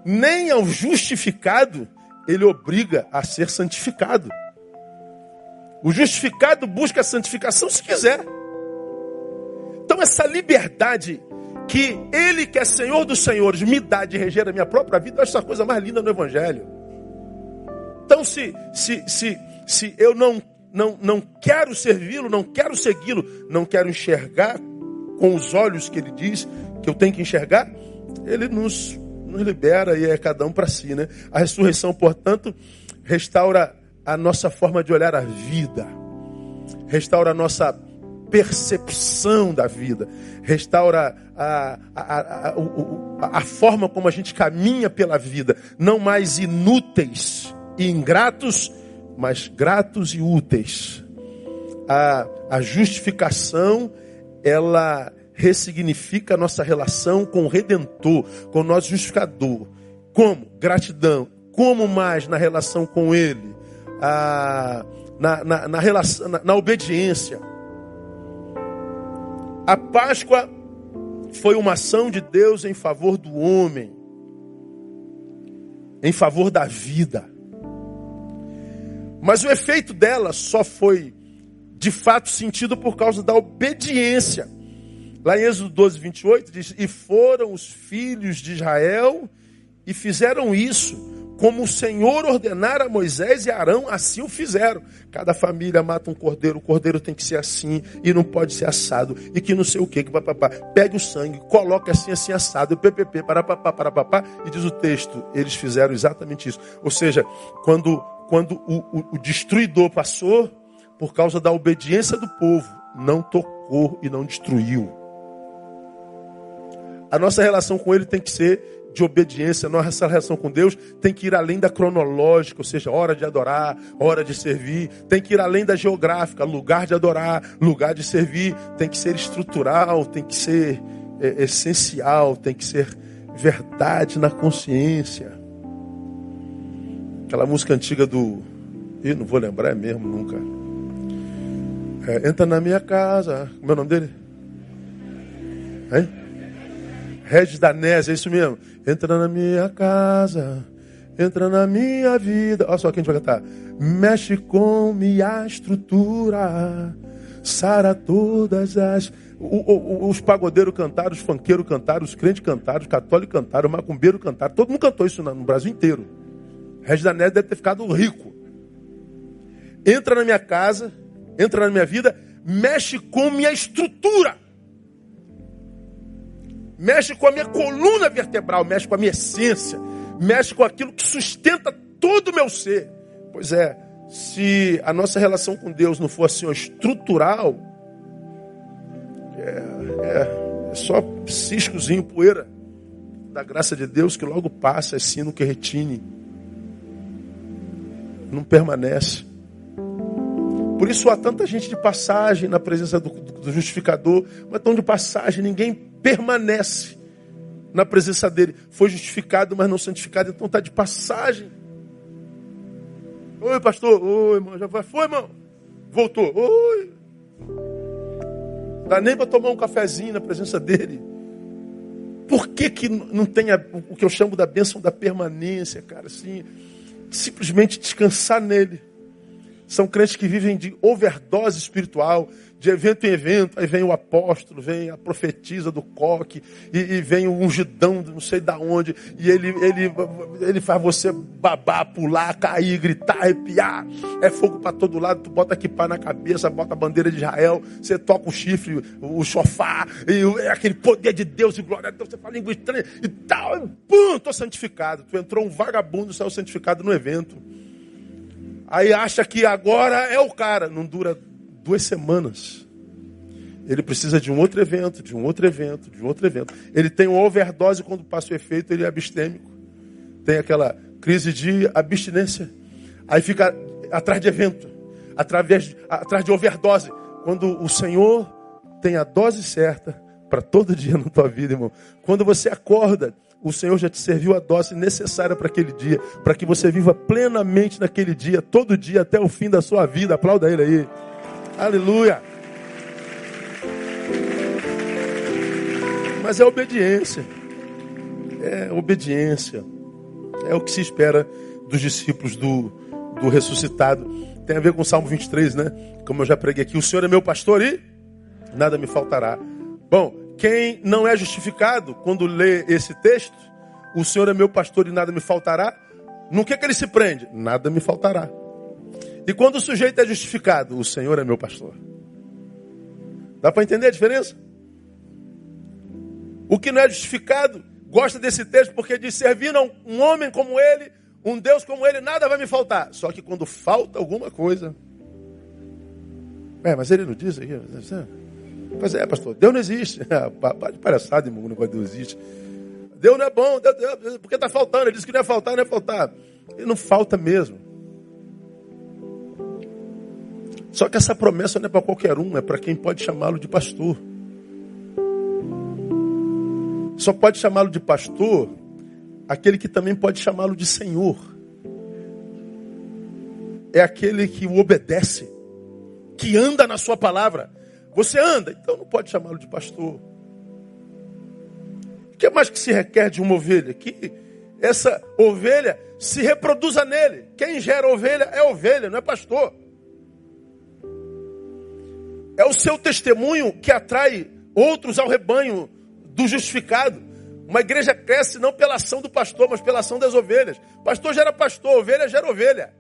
Nem ao justificado ele obriga a ser santificado. O justificado busca a santificação se quiser. Então, essa liberdade que Ele, que é Senhor dos Senhores, me dá de reger a minha própria vida, eu acho essa coisa mais linda no Evangelho. Então, se, se, se, se eu não, não, não quero servi-lo, não quero segui-lo, não quero enxergar com os olhos que Ele diz que eu tenho que enxergar, Ele nos nos libera e é cada um para si, né? A ressurreição, portanto, restaura a nossa forma de olhar a vida, restaura a nossa percepção da vida, restaura a, a, a, a, forma como a gente caminha pela vida, não mais inúteis e ingratos, mas gratos e úteis. A, a justificação, ela ressignifica a nossa relação com o Redentor, com o nosso justificador. Como? Gratidão. Como mais na relação com Ele? Ah, na, na, na, relação, na, na obediência. A Páscoa foi uma ação de Deus em favor do homem, em favor da vida. Mas o efeito dela só foi de fato sentido por causa da obediência. Lá em Êxodo 12, 28 diz: E foram os filhos de Israel e fizeram isso, como o Senhor ordenara a Moisés e Arão, assim o fizeram. Cada família mata um cordeiro, o cordeiro tem que ser assim e não pode ser assado. E que não sei o que, que papapá. Pegue o sangue, coloque assim, assim, assado, ppp, para papá, para papá. E diz o texto, eles fizeram exatamente isso. Ou seja, quando, quando o, o, o destruidor passou, por causa da obediência do povo, não tocou e não destruiu. A nossa relação com Ele tem que ser de obediência. Nossa relação com Deus tem que ir além da cronológica, ou seja, hora de adorar, hora de servir. Tem que ir além da geográfica, lugar de adorar, lugar de servir. Tem que ser estrutural, tem que ser é, essencial, tem que ser verdade na consciência. Aquela música antiga do. Ih, não vou lembrar, é mesmo, nunca. É, entra na minha casa. Como é o nome dele? Hein? Regis Danés, é isso mesmo. Entra na minha casa, entra na minha vida. Olha só quem a gente vai cantar. Mexe com minha estrutura, sara todas as. O, o, os pagodeiros cantaram, os funkeiros cantaram, os crentes cantaram, os católicos cantaram, os macumbeiros cantaram. Todo mundo cantou isso no Brasil inteiro. Regis da Neve deve ter ficado rico. Entra na minha casa, entra na minha vida, mexe com minha estrutura. Mexe com a minha coluna vertebral, mexe com a minha essência, mexe com aquilo que sustenta todo o meu ser. Pois é, se a nossa relação com Deus não for assim, ó, estrutural, é, é, é só ciscozinho, poeira da graça de Deus que logo passa, é sino que retine. Não permanece. Por isso há tanta gente de passagem na presença do, do justificador, mas tão de passagem, ninguém permanece na presença dele. Foi justificado, mas não santificado, então está de passagem. Oi, pastor. Oi, irmão. Já foi, irmão? Voltou. Oi. Dá nem para tomar um cafezinho na presença dele. Por que, que não tem a, o que eu chamo da bênção da permanência, cara? Assim, simplesmente descansar nele. São crentes que vivem de overdose espiritual, de evento em evento. Aí vem o apóstolo, vem a profetisa do coque, e, e vem o ungidão, não sei da onde, e ele, ele, ele faz você babar, pular, cair, gritar, arrepiar. É fogo para todo lado. Tu bota aqui pá na cabeça, bota a bandeira de Israel, você toca o chifre, o chofar, e é aquele poder de Deus e glória a Deus. Você fala língua estranha e tal. E, pum, tô santificado. Tu entrou um vagabundo, saiu santificado no evento. Aí acha que agora é o cara. Não dura duas semanas. Ele precisa de um outro evento, de um outro evento, de um outro evento. Ele tem uma overdose quando passa o efeito, ele é abstêmico. Tem aquela crise de abstinência. Aí fica atrás de evento, através, atrás de overdose. Quando o Senhor tem a dose certa para todo dia na tua vida, irmão. Quando você acorda o Senhor já te serviu a dose necessária para aquele dia, para que você viva plenamente naquele dia, todo dia, até o fim da sua vida. Aplauda ele aí. Aleluia. Mas é obediência. É obediência. É o que se espera dos discípulos do, do ressuscitado. Tem a ver com o Salmo 23, né? Como eu já preguei aqui. O Senhor é meu pastor e nada me faltará. Bom, quem não é justificado, quando lê esse texto, o Senhor é meu pastor e nada me faltará, no que, que ele se prende? Nada me faltará. E quando o sujeito é justificado, o Senhor é meu pastor. Dá para entender a diferença? O que não é justificado gosta desse texto porque diz: servindo a um homem como ele, um Deus como ele, nada vai me faltar. Só que quando falta alguma coisa. É, mas ele não diz aí. Pois é, pastor, Deus não existe. Para de palhaçada, irmão, negócio de Deus existe. Deus não é bom, Deus, Deus, porque está faltando. Ele disse que não é faltar, não é faltar. E não falta mesmo. Só que essa promessa não é para qualquer um, é para quem pode chamá-lo de pastor. Só pode chamá-lo de pastor aquele que também pode chamá-lo de Senhor. É aquele que o obedece, que anda na sua palavra. Você anda, então não pode chamá-lo de pastor. O que mais que se requer de uma ovelha? Que essa ovelha se reproduza nele. Quem gera ovelha é ovelha, não é pastor. É o seu testemunho que atrai outros ao rebanho do justificado. Uma igreja cresce não pela ação do pastor, mas pela ação das ovelhas. Pastor gera pastor, ovelha gera ovelha.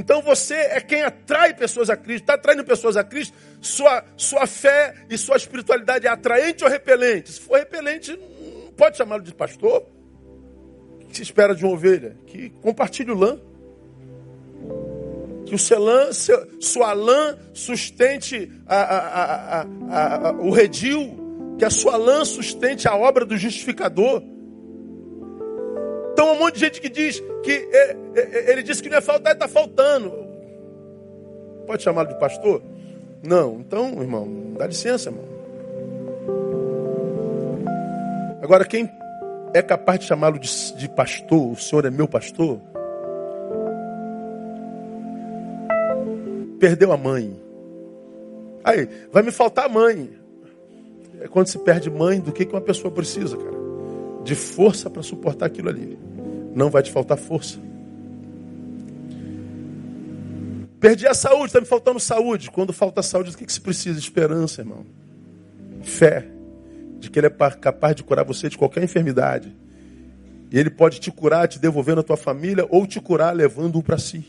Então você é quem atrai pessoas a Cristo. Está atraindo pessoas a Cristo? Sua, sua fé e sua espiritualidade é atraente ou repelente? Se for repelente, não pode chamá-lo de pastor. O que se espera de uma ovelha? Que compartilhe o lã. Que o seu sua lã sustente a, a, a, o redil. Que a sua lã sustente a obra do justificador. Então um monte de gente que diz que ele, ele disse que não ia faltar, está faltando. Pode chamá-lo de pastor? Não. Então, irmão, dá licença, irmão. Agora, quem é capaz de chamá-lo de, de pastor, o senhor é meu pastor, perdeu a mãe. Aí, vai me faltar a mãe. É quando se perde mãe, do que, que uma pessoa precisa, cara? De força para suportar aquilo ali. Não vai te faltar força. Perdi a saúde, está me faltando saúde. Quando falta saúde, o que, que se precisa? Esperança, irmão. Fé. De que Ele é capaz de curar você de qualquer enfermidade. E Ele pode te curar, te devolvendo a tua família, ou te curar levando-o para si.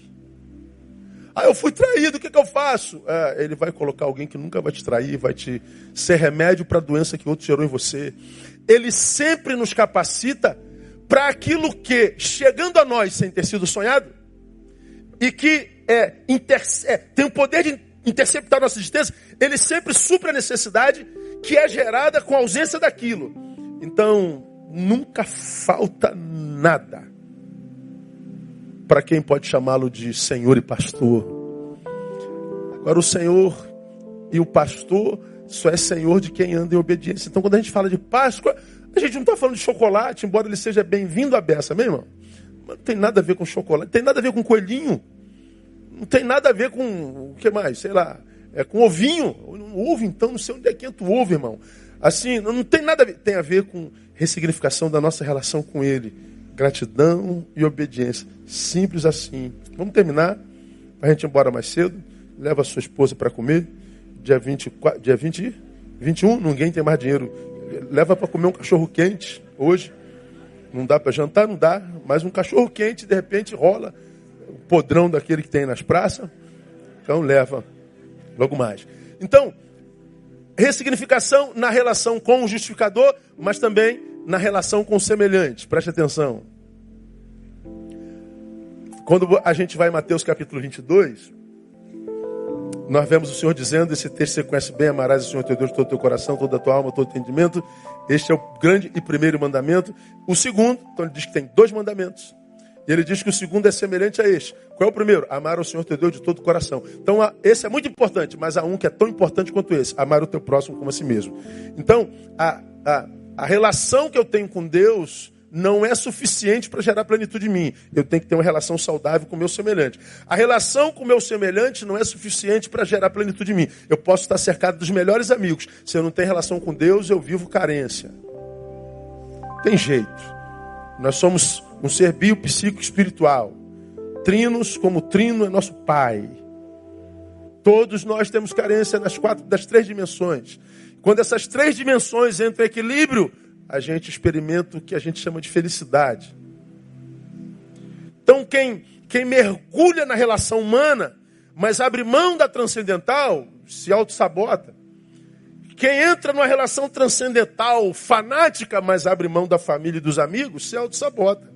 Ah, eu fui traído, o que, que eu faço? É, ele vai colocar alguém que nunca vai te trair, vai te ser remédio para a doença que outro gerou em você. Ele sempre nos capacita para aquilo que, chegando a nós sem ter sido sonhado, e que é, é, tem o poder de interceptar nossa existência, ele sempre supra a necessidade que é gerada com a ausência daquilo. Então, nunca falta nada para quem pode chamá-lo de Senhor e Pastor. Agora, o Senhor e o Pastor só é Senhor de quem anda em obediência. Então, quando a gente fala de Páscoa, a gente não está falando de chocolate, embora ele seja bem-vindo à beça, meu irmão. Não tem nada a ver com chocolate, não tem nada a ver com coelhinho. Não tem nada a ver com o que mais? Sei lá, é com ovinho. Ovo, então, não sei onde é que entra o ovo, irmão. Assim, não tem nada a ver. Tem a ver com ressignificação da nossa relação com Ele Gratidão e obediência. Simples assim. Vamos terminar, a gente ir embora mais cedo. Leva a sua esposa para comer. Dia, 24, dia 20, 21, ninguém tem mais dinheiro. Leva para comer um cachorro quente hoje. Não dá para jantar, não dá. Mas um cachorro quente, de repente, rola. O podrão daquele que tem nas praças. Então leva logo mais. Então, ressignificação na relação com o justificador, mas também na relação com o semelhante. Preste atenção. Quando a gente vai em Mateus capítulo 22, nós vemos o Senhor dizendo, esse texto você conhece bem, amarás o Senhor teu Deus todo o teu coração, toda a tua alma, todo o entendimento. Este é o grande e primeiro mandamento. O segundo, então ele diz que tem dois mandamentos. E ele diz que o segundo é semelhante a este. Qual é o primeiro? Amar o Senhor teu Deus de todo o coração. Então, esse é muito importante, mas há um que é tão importante quanto esse: amar o teu próximo como a si mesmo. Então, a, a, a relação que eu tenho com Deus não é suficiente para gerar plenitude em mim. Eu tenho que ter uma relação saudável com o meu semelhante. A relação com o meu semelhante não é suficiente para gerar plenitude em mim. Eu posso estar cercado dos melhores amigos. Se eu não tenho relação com Deus, eu vivo carência. Tem jeito. Nós somos um ser biopsíquico espiritual. Trinos, como Trino é nosso Pai. Todos nós temos carência das quatro, das três dimensões. Quando essas três dimensões entram em equilíbrio, a gente experimenta o que a gente chama de felicidade. Então, quem, quem mergulha na relação humana, mas abre mão da transcendental, se auto-sabota. Quem entra numa relação transcendental, fanática, mas abre mão da família e dos amigos, se auto-sabota.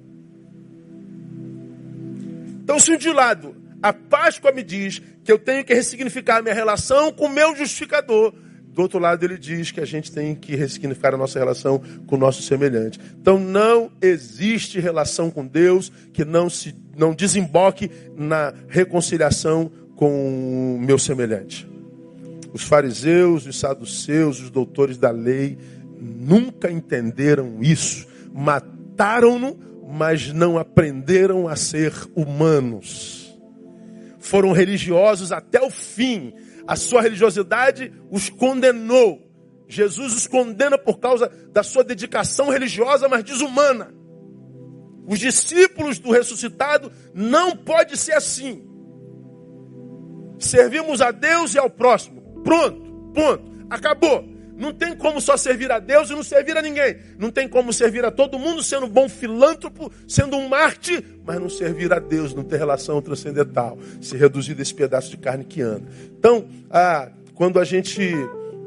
Então, se de lado a Páscoa me diz que eu tenho que ressignificar a minha relação com o meu justificador, do outro lado, ele diz que a gente tem que ressignificar a nossa relação com o nosso semelhante. Então, não existe relação com Deus que não se não desemboque na reconciliação com o meu semelhante. Os fariseus, os saduceus, os doutores da lei nunca entenderam isso. Mataram-no, mas não aprenderam a ser humanos. Foram religiosos até o fim, a sua religiosidade os condenou. Jesus os condena por causa da sua dedicação religiosa, mas desumana. Os discípulos do ressuscitado não pode ser assim. Servimos a Deus e ao próximo. Pronto, ponto. Acabou. Não tem como só servir a Deus e não servir a ninguém. Não tem como servir a todo mundo sendo bom filântropo, sendo um Marte, mas não servir a Deus, não ter relação transcendental, se reduzir desse pedaço de carne que anda. Então, ah, quando a gente,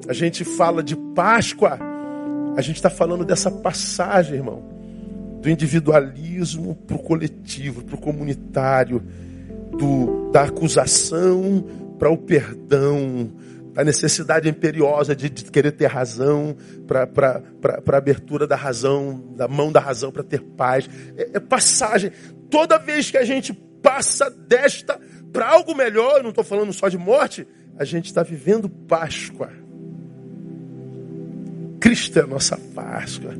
a gente fala de Páscoa, a gente está falando dessa passagem, irmão, do individualismo para o coletivo, para o comunitário, do, da acusação para o perdão, a necessidade imperiosa de, de querer ter razão, para a abertura da razão, da mão da razão para ter paz. É, é, passagem. Toda vez que a gente passa desta para algo melhor, eu não estou falando só de morte, a gente está vivendo Páscoa. Cristo é a nossa Páscoa.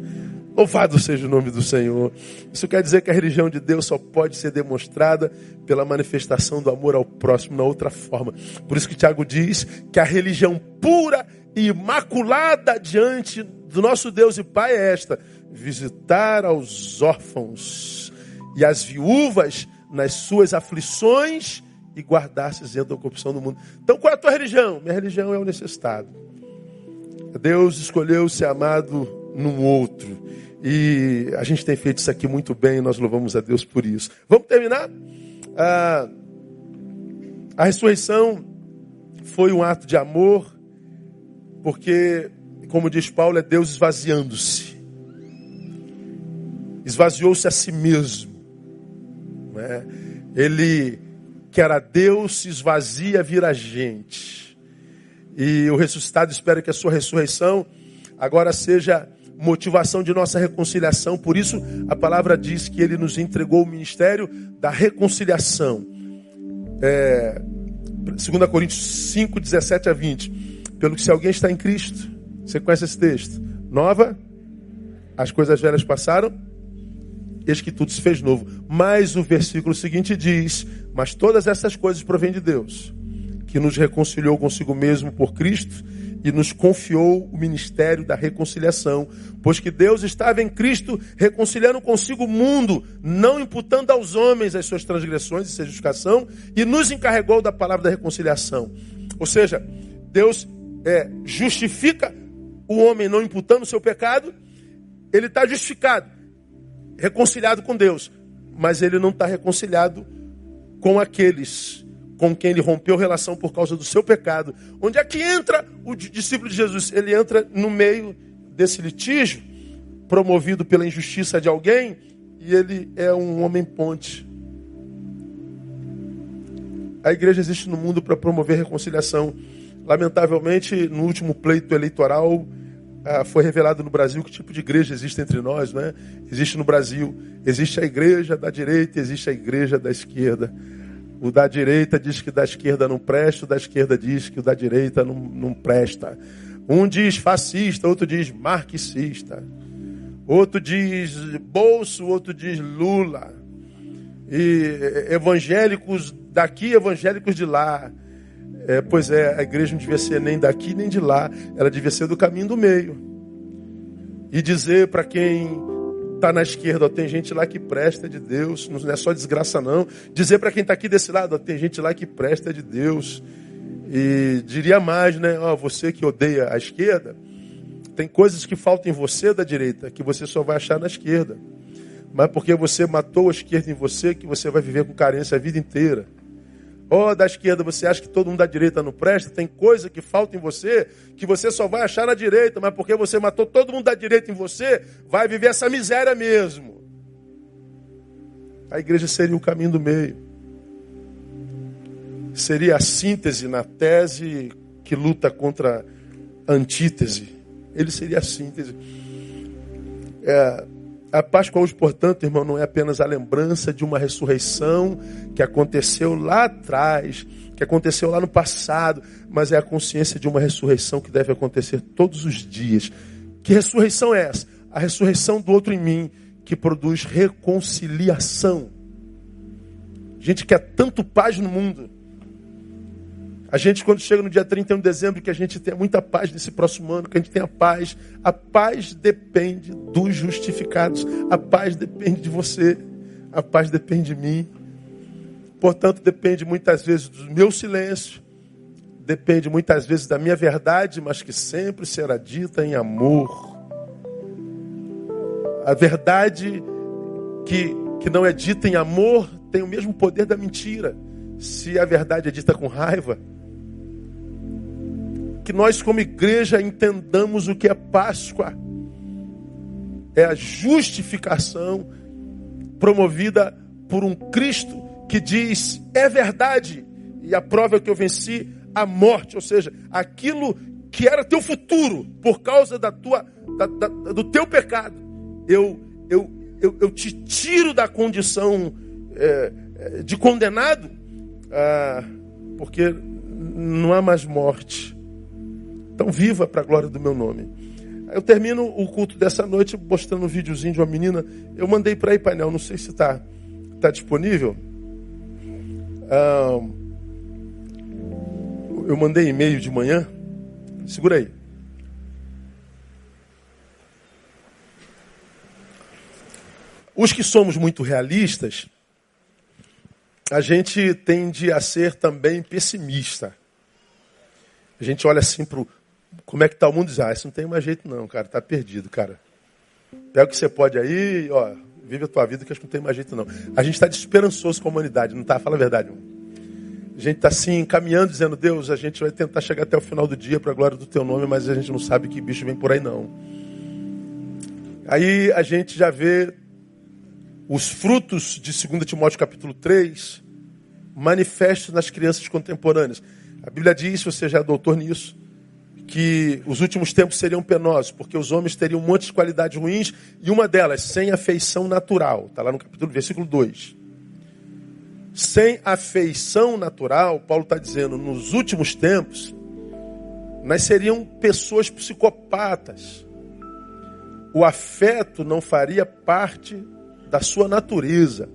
Louvado seja o nome do Senhor. Isso quer dizer que a religião de Deus só pode ser demonstrada pela manifestação do amor ao próximo na outra forma. Por isso que Tiago diz que a religião pura e imaculada diante do nosso Deus e Pai é esta: visitar aos órfãos e as viúvas nas suas aflições e guardastes dentro da corrupção do mundo. Então qual é a tua religião? Minha religião é o necessitado. Deus escolheu ser amado num outro. E a gente tem feito isso aqui muito bem, nós louvamos a Deus por isso. Vamos terminar? Ah, a ressurreição foi um ato de amor, porque, como diz Paulo, é Deus esvaziando-se. Esvaziou-se a si mesmo. Né? Ele, que era Deus, se esvazia, vira gente. E o ressuscitado espera que a sua ressurreição agora seja motivação de nossa reconciliação. Por isso, a palavra diz que ele nos entregou o ministério da reconciliação. É, 2 Coríntios 5, 17 a 20. Pelo que se alguém está em Cristo, você conhece esse texto? Nova, as coisas velhas passaram, eis que tudo se fez novo. Mas o versículo seguinte diz: Mas todas essas coisas provêm de Deus, que nos reconciliou consigo mesmo por Cristo e nos confiou o ministério da reconciliação, pois que Deus estava em Cristo reconciliando consigo o mundo, não imputando aos homens as suas transgressões e sua justificação, e nos encarregou da palavra da reconciliação. Ou seja, Deus é, justifica o homem não imputando o seu pecado, ele está justificado, reconciliado com Deus, mas ele não está reconciliado com aqueles com quem ele rompeu relação por causa do seu pecado. Onde é que entra o discípulo de Jesus? Ele entra no meio desse litígio, promovido pela injustiça de alguém, e ele é um homem ponte. A igreja existe no mundo para promover reconciliação. Lamentavelmente, no último pleito eleitoral, ah, foi revelado no Brasil que tipo de igreja existe entre nós, né? Existe no Brasil, existe a igreja da direita, existe a igreja da esquerda. O da direita diz que da esquerda não presta, o da esquerda diz que o da direita não, não presta. Um diz fascista, outro diz marxista. Outro diz bolso, outro diz Lula. E evangélicos daqui, evangélicos de lá. É, pois é, a igreja não devia ser nem daqui nem de lá, ela devia ser do caminho do meio. E dizer para quem está na esquerda, ó, tem gente lá que presta de Deus, não é só desgraça não. Dizer para quem está aqui desse lado, ó, tem gente lá que presta de Deus. E diria mais, né? Ó, você que odeia a esquerda, tem coisas que faltam em você da direita, que você só vai achar na esquerda. Mas porque você matou a esquerda em você, que você vai viver com carência a vida inteira. Ó, oh, da esquerda, você acha que todo mundo da direita não presta? Tem coisa que falta em você que você só vai achar na direita, mas porque você matou todo mundo da direita em você, vai viver essa miséria mesmo. A igreja seria o caminho do meio. Seria a síntese na tese que luta contra a antítese. Ele seria a síntese. É, a Páscoa hoje, portanto, irmão, não é apenas a lembrança de uma ressurreição que aconteceu lá atrás, que aconteceu lá no passado, mas é a consciência de uma ressurreição que deve acontecer todos os dias. Que ressurreição é essa? A ressurreição do outro em mim, que produz reconciliação. Gente quer tanto paz no mundo. A gente, quando chega no dia 31 de dezembro, que a gente tenha muita paz nesse próximo ano, que a gente tenha paz. A paz depende dos justificados. A paz depende de você. A paz depende de mim. Portanto, depende muitas vezes do meu silêncio. Depende muitas vezes da minha verdade, mas que sempre será dita em amor. A verdade que, que não é dita em amor tem o mesmo poder da mentira. Se a verdade é dita com raiva, que nós, como igreja, entendamos o que é Páscoa. É a justificação promovida por um Cristo que diz: é verdade, e a prova é que eu venci a morte, ou seja, aquilo que era teu futuro, por causa da tua, da, da, do teu pecado, eu, eu, eu, eu, te tiro da condição é, de condenado, ah, porque não há mais morte, então viva para a glória do meu nome. Eu termino o culto dessa noite mostrando um videozinho de uma menina. Eu mandei para aí, painel, não sei se está tá disponível. Ah, eu mandei e-mail de manhã. Segura aí. Os que somos muito realistas, a gente tende a ser também pessimista. A gente olha assim para como é que está o mundo diz, ah, isso não tem mais jeito não, cara, está perdido, cara. Pega o que você pode aí, ó, vive a tua vida que acho que não tem mais jeito não. A gente está desesperançoso com a humanidade, não está? Fala a verdade, irmão. A gente está assim, caminhando, dizendo, Deus, a gente vai tentar chegar até o final do dia para a glória do teu nome, mas a gente não sabe que bicho vem por aí não. Aí a gente já vê os frutos de 2 Timóteo capítulo 3 manifestos nas crianças contemporâneas. A Bíblia diz, você já é doutor nisso, que os últimos tempos seriam penosos, porque os homens teriam um monte de qualidades ruins, e uma delas, sem afeição natural. Está lá no capítulo, versículo 2. Sem afeição natural, Paulo está dizendo, nos últimos tempos, nós seriam pessoas psicopatas. O afeto não faria parte da sua natureza.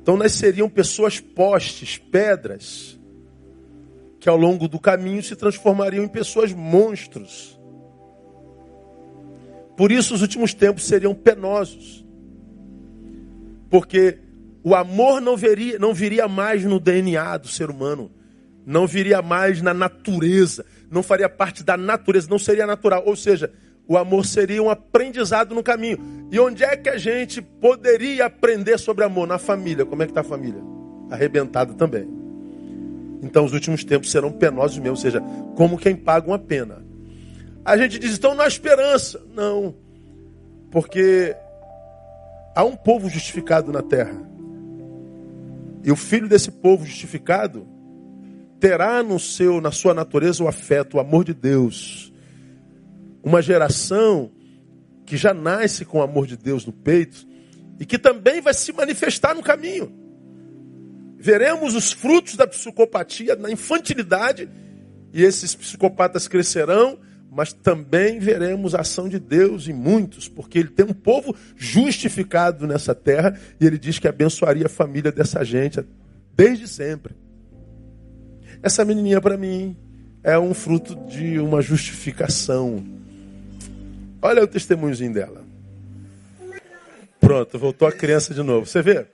Então nós seriam pessoas postes, pedras, que ao longo do caminho se transformariam em pessoas monstros. Por isso os últimos tempos seriam penosos. Porque o amor não, veria, não viria mais no DNA do ser humano, não viria mais na natureza, não faria parte da natureza, não seria natural. Ou seja, o amor seria um aprendizado no caminho. E onde é que a gente poderia aprender sobre amor? Na família. Como é que está a família? Arrebentada também. Então os últimos tempos serão penosos mesmo, ou seja, como quem paga uma pena. A gente diz, então há esperança. Não, porque há um povo justificado na terra. E o filho desse povo justificado terá no seu, na sua natureza o afeto, o amor de Deus. Uma geração que já nasce com o amor de Deus no peito e que também vai se manifestar no caminho. Veremos os frutos da psicopatia na infantilidade, e esses psicopatas crescerão, mas também veremos a ação de Deus em muitos, porque ele tem um povo justificado nessa terra, e ele diz que abençoaria a família dessa gente desde sempre. Essa menininha para mim é um fruto de uma justificação. Olha o testemunhozinho dela. Pronto, voltou a criança de novo. Você vê?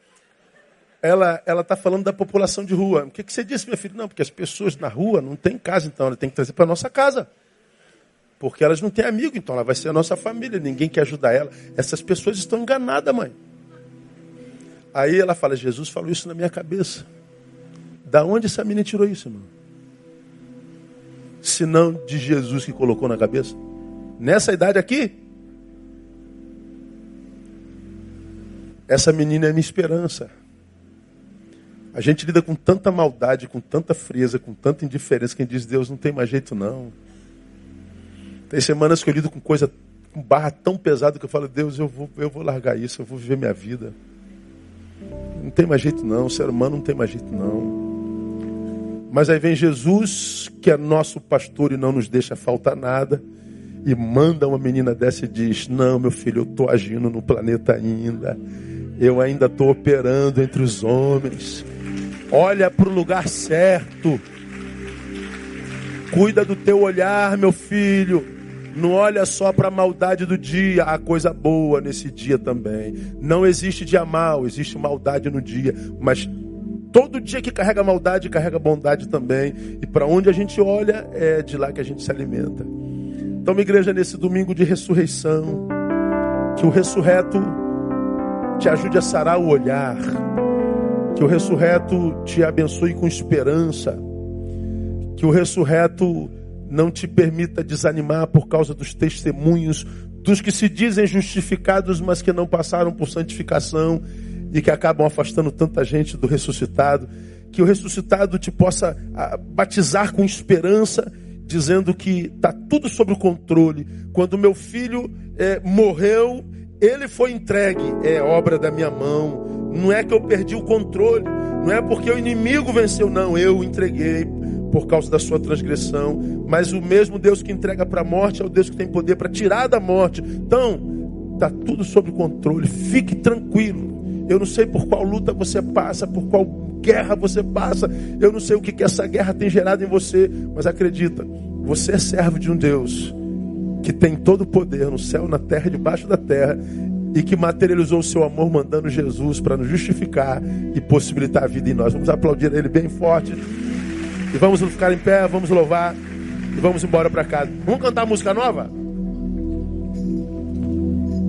Ela ela está falando da população de rua. O que, que você disse, meu filho? Não, porque as pessoas na rua não têm casa, então ela tem que trazer para a nossa casa. Porque elas não têm amigo, então ela vai ser a nossa família, ninguém quer ajudar ela. Essas pessoas estão enganadas, mãe. Aí ela fala, Jesus falou isso na minha cabeça. Da onde essa menina tirou isso, irmão? Se não de Jesus que colocou na cabeça? Nessa idade aqui? Essa menina é minha esperança. A gente lida com tanta maldade, com tanta frieza, com tanta indiferença, quem diz Deus não tem mais jeito não. Tem semanas que eu lido com coisa, com barra tão pesada que eu falo, Deus, eu vou, eu vou largar isso, eu vou viver minha vida. Não tem mais jeito não, o ser humano não tem mais jeito não. Mas aí vem Jesus, que é nosso pastor e não nos deixa faltar nada, e manda uma menina dessa e diz: Não, meu filho, eu estou agindo no planeta ainda, eu ainda estou operando entre os homens. Olha para o lugar certo. Cuida do teu olhar, meu filho. Não olha só para a maldade do dia, há coisa boa nesse dia também. Não existe dia mal, existe maldade no dia, mas todo dia que carrega maldade, carrega bondade também. E para onde a gente olha, é de lá que a gente se alimenta. Então, minha igreja, nesse domingo de ressurreição, que o ressurreto te ajude a sarar o olhar que o ressurreto te abençoe com esperança. Que o ressurreto não te permita desanimar por causa dos testemunhos dos que se dizem justificados, mas que não passaram por santificação e que acabam afastando tanta gente do ressuscitado. Que o ressuscitado te possa ah, batizar com esperança, dizendo que está tudo sob o controle. Quando meu filho é, morreu, ele foi entregue, é obra da minha mão não é que eu perdi o controle, não é porque o inimigo venceu, não, eu entreguei por causa da sua transgressão. Mas o mesmo Deus que entrega para a morte é o Deus que tem poder para tirar da morte. Então, está tudo sob controle, fique tranquilo. Eu não sei por qual luta você passa, por qual guerra você passa, eu não sei o que, que essa guerra tem gerado em você, mas acredita, você é servo de um Deus que tem todo o poder no céu, na terra e debaixo da terra e que materializou o seu amor mandando Jesus para nos justificar e possibilitar a vida em nós. Vamos aplaudir ele bem forte. E vamos ficar em pé, vamos louvar e vamos embora para casa. Vamos cantar música nova?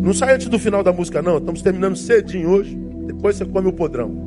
Não sai antes do final da música, não. Estamos terminando cedinho hoje. Depois você come o podrão.